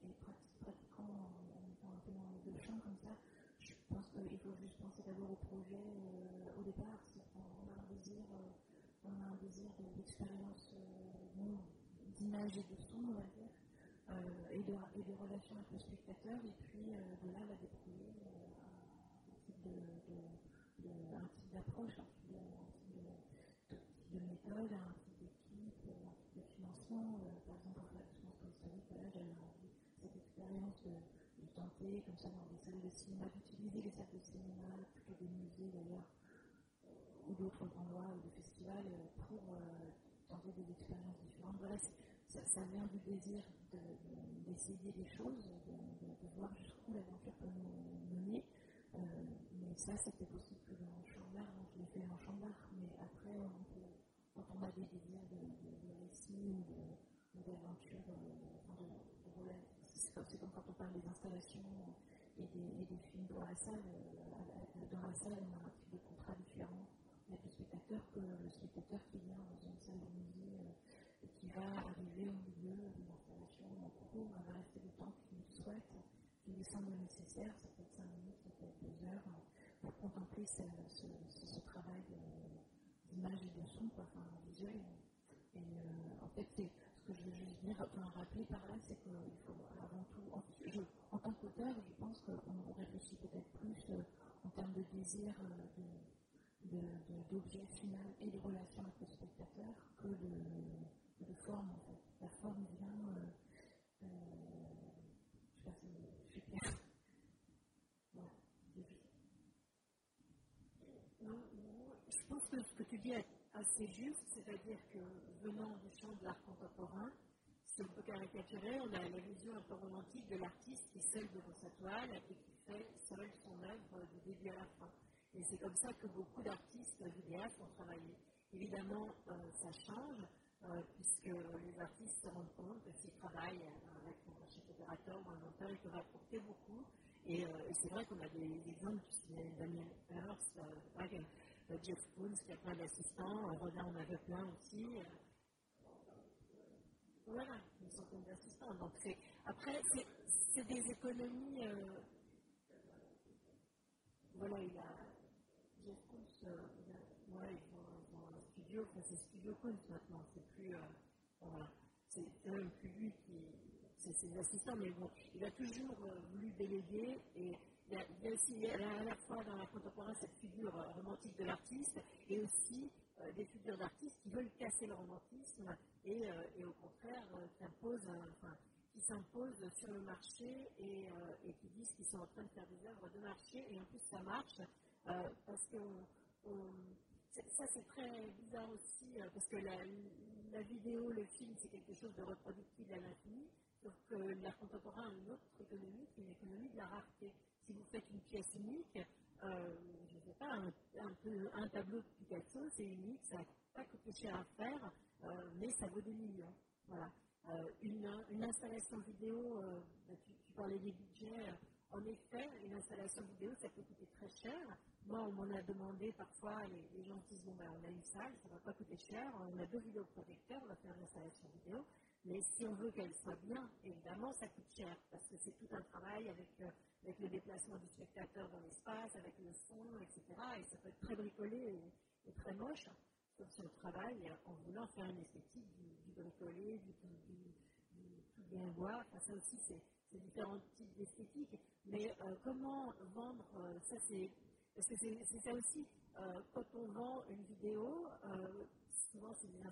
et pratiquant en étant un peu dans les deux champs comme ça, je pense qu'il faut juste penser d'abord au projet euh, au départ, qu'on a un désir, euh, on a un désir d'expérience euh, d'image et de son, on va dire. Euh, et, de, et, relations avec le spectateur, et puis euh, de là la déployer euh, de, un type d'approche, un type de, de, méthode, un type d'équipe, un type de financement. par exemple, pour la France historique, voilà, j'avais envie cette expérience de, tenter, comme ça, dans des salles de cinéma, d'utiliser les salles de cinéma, plutôt des musées d'ailleurs, ou d'autres endroits, ou des festivals, pour tenter des expériences différentes. Voilà, ça, ça, vient du désir d'essayer des choses, de, voir jusqu'où l'aventure peut nous mener. Euh, mais ça, c'était possible que dans Chambard, donc je l'ai fait en Chambard. Mais après, quand on a des désirs de, de récit ou d'aventure, euh, c'est comme quand on parle des installations et des, et des films dans la salle. Euh, dans la salle, on a un type de contrat différent avec le spectateur que le spectateur qui vient dans une salle de musée et qui va arriver au milieu d'une installation en cours, va rester le temps qu'il souhaite, qu'il lui semble nécessaire, ça peut être 5 minutes, ça peut être 2 heures, pour contempler ce, travail d'image et de son, quoi, enfin visuel. Et euh, en fait, ce que je veux juste dire, enfin, rappeler par là, c'est qu'il faut avant tout, en, tant qu'auteur, je pense qu'on réfléchit peut-être plus euh, en termes de désir, euh, d'objet final et de relation avec le spectateur que de, forme en fait. La forme vient, euh, euh, je sais pas si je suis claire. Voilà. Non, non, je pense que ce que tu dis est assez juste, c'est-à-dire que venant du champ de l'art contemporain, si on peut caricaturer, on a la vision un peu romantique de l'artiste qui est seul devant sa toile et qui fait seul son œuvre du début à la fin. Et c'est comme ça que beaucoup d'artistes vidéastes ont travaillé. Évidemment, euh, ça change, euh, puisque les artistes se rendent compte que s'ils travaillent avec un chef opérateur ou un monteur, ils peuvent apporter beaucoup. Et, euh, et c'est vrai qu'on a des, exemples, Daniel euh, Jeff Koons qui a plein d'assistants, Rodin en avait plein aussi. voilà, une centaine d'assistants. Donc après, c'est des économies. voilà, il a Jeff Koons, euh, ont, un studio, enfin c'est Studio Koons maintenant, c'est plus, euh, voilà, c'est même plus lui qui, c'est ses assistants, mais bon, il a toujours euh, voulu déléguer et il y, a, aussi à la fois dans la contemporaine cette figure euh, romantique de l'artiste et aussi euh, des figures d'artistes qui veulent casser le romantisme et, euh, au contraire qui s'imposent sur le marché et, qui disent qu'ils sont en train de faire des œuvres de marché et en plus ça marche euh, parce que ça c'est très bizarre aussi, euh, parce que la, vidéo, le film, c'est quelque chose de reproductible à l'infini, sauf que l'art contemporain a une autre économie, qui est une économie de la rareté. Si vous faites une pièce unique, euh, je ne sais pas, un, tableau de Picasso, c'est unique, ça n'a pas coûté cher à faire, euh, mais ça vaut des millions. Voilà. Euh, une, installation vidéo, bah, tu, parlais des budgets, en effet, une installation vidéo, ça peut coûter très cher. Moi, on m'en a demandé parfois, les, les gens disent bon, ben, on a une salle, ça ne va pas coûter cher, on a deux vidéoprojecteurs, on va faire une installation vidéo. Mais si on veut qu'elle soit bien, évidemment, ça coûte cher, parce que c'est tout un travail avec, euh, avec le déplacement du spectateur dans l'espace, avec le son, etc. Et ça peut être très bricolé et, très moche, sauf si on travaille en voulant faire une esthétique du, bricolé, du, tout bien voir. Ça aussi, c'est différents types d'esthétique. Mais euh, comment vendre, euh, ça c'est parce que c'est ça aussi, quand on vend une vidéo, souvent c'est des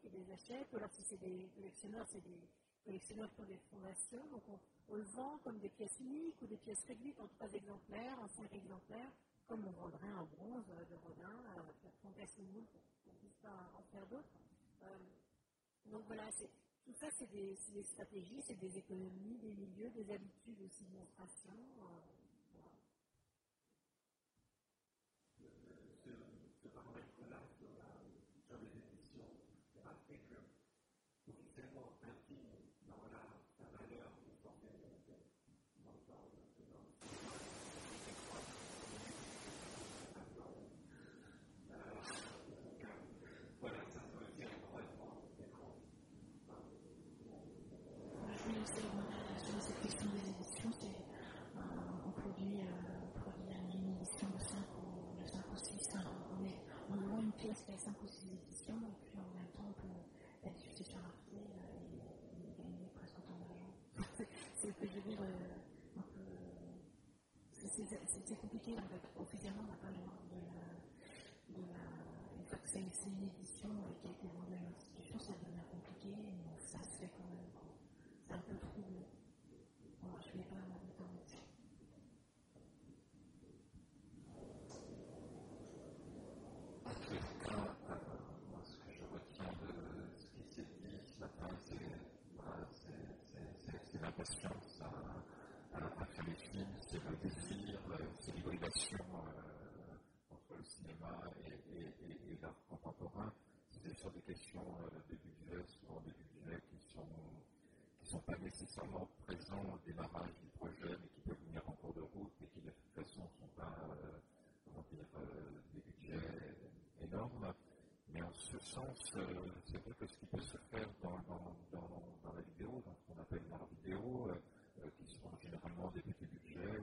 qui les achètent, ou alors si c'est des collectionneurs, c'est des collectionneurs pour des fondations, donc on, le vend comme des pièces uniques ou des pièces réduites en trois exemplaires, en cinq exemplaires. comme on vendrait un bronze de Rodin, faire fantasmer pour qu'on ne puisse pas en faire d'autres. donc voilà, tout ça, c'est des, stratégies, c'est des économies, des milieux, des habitudes aussi de monstration. pièce fait 5 ou 6 éditions, et puis en même temps, on peut la diffuser sur Arte et, et gagner presque autant d'argent. c'est ce que je veux dire, un peu. C'est compliqué, en fait le nom de la. De la une fois que c'est une édition qui a été vendue à l'institution, ça devient compliqué, mais ça se fait quand même. C'est un peu trouble. Bon, je ne vais pas patience à, à, faire les films, c'est le désir, c'est l'hybridation euh, entre le cinéma et, et, et, et l'art C'est sur des questions euh, de budget, souvent des budgets qui sont qui sont pas nécessairement présents au démarrage du projet, mais qui peuvent venir en cours de route et qui de toute façon ne sont pas euh, euh, des budgets énormes. Mais en ce sens, c'est vrai que ce qui peut se faire dans, la vidéo, dans ce qu'on appelle l'art vidéo, qui sont généralement des petits budgets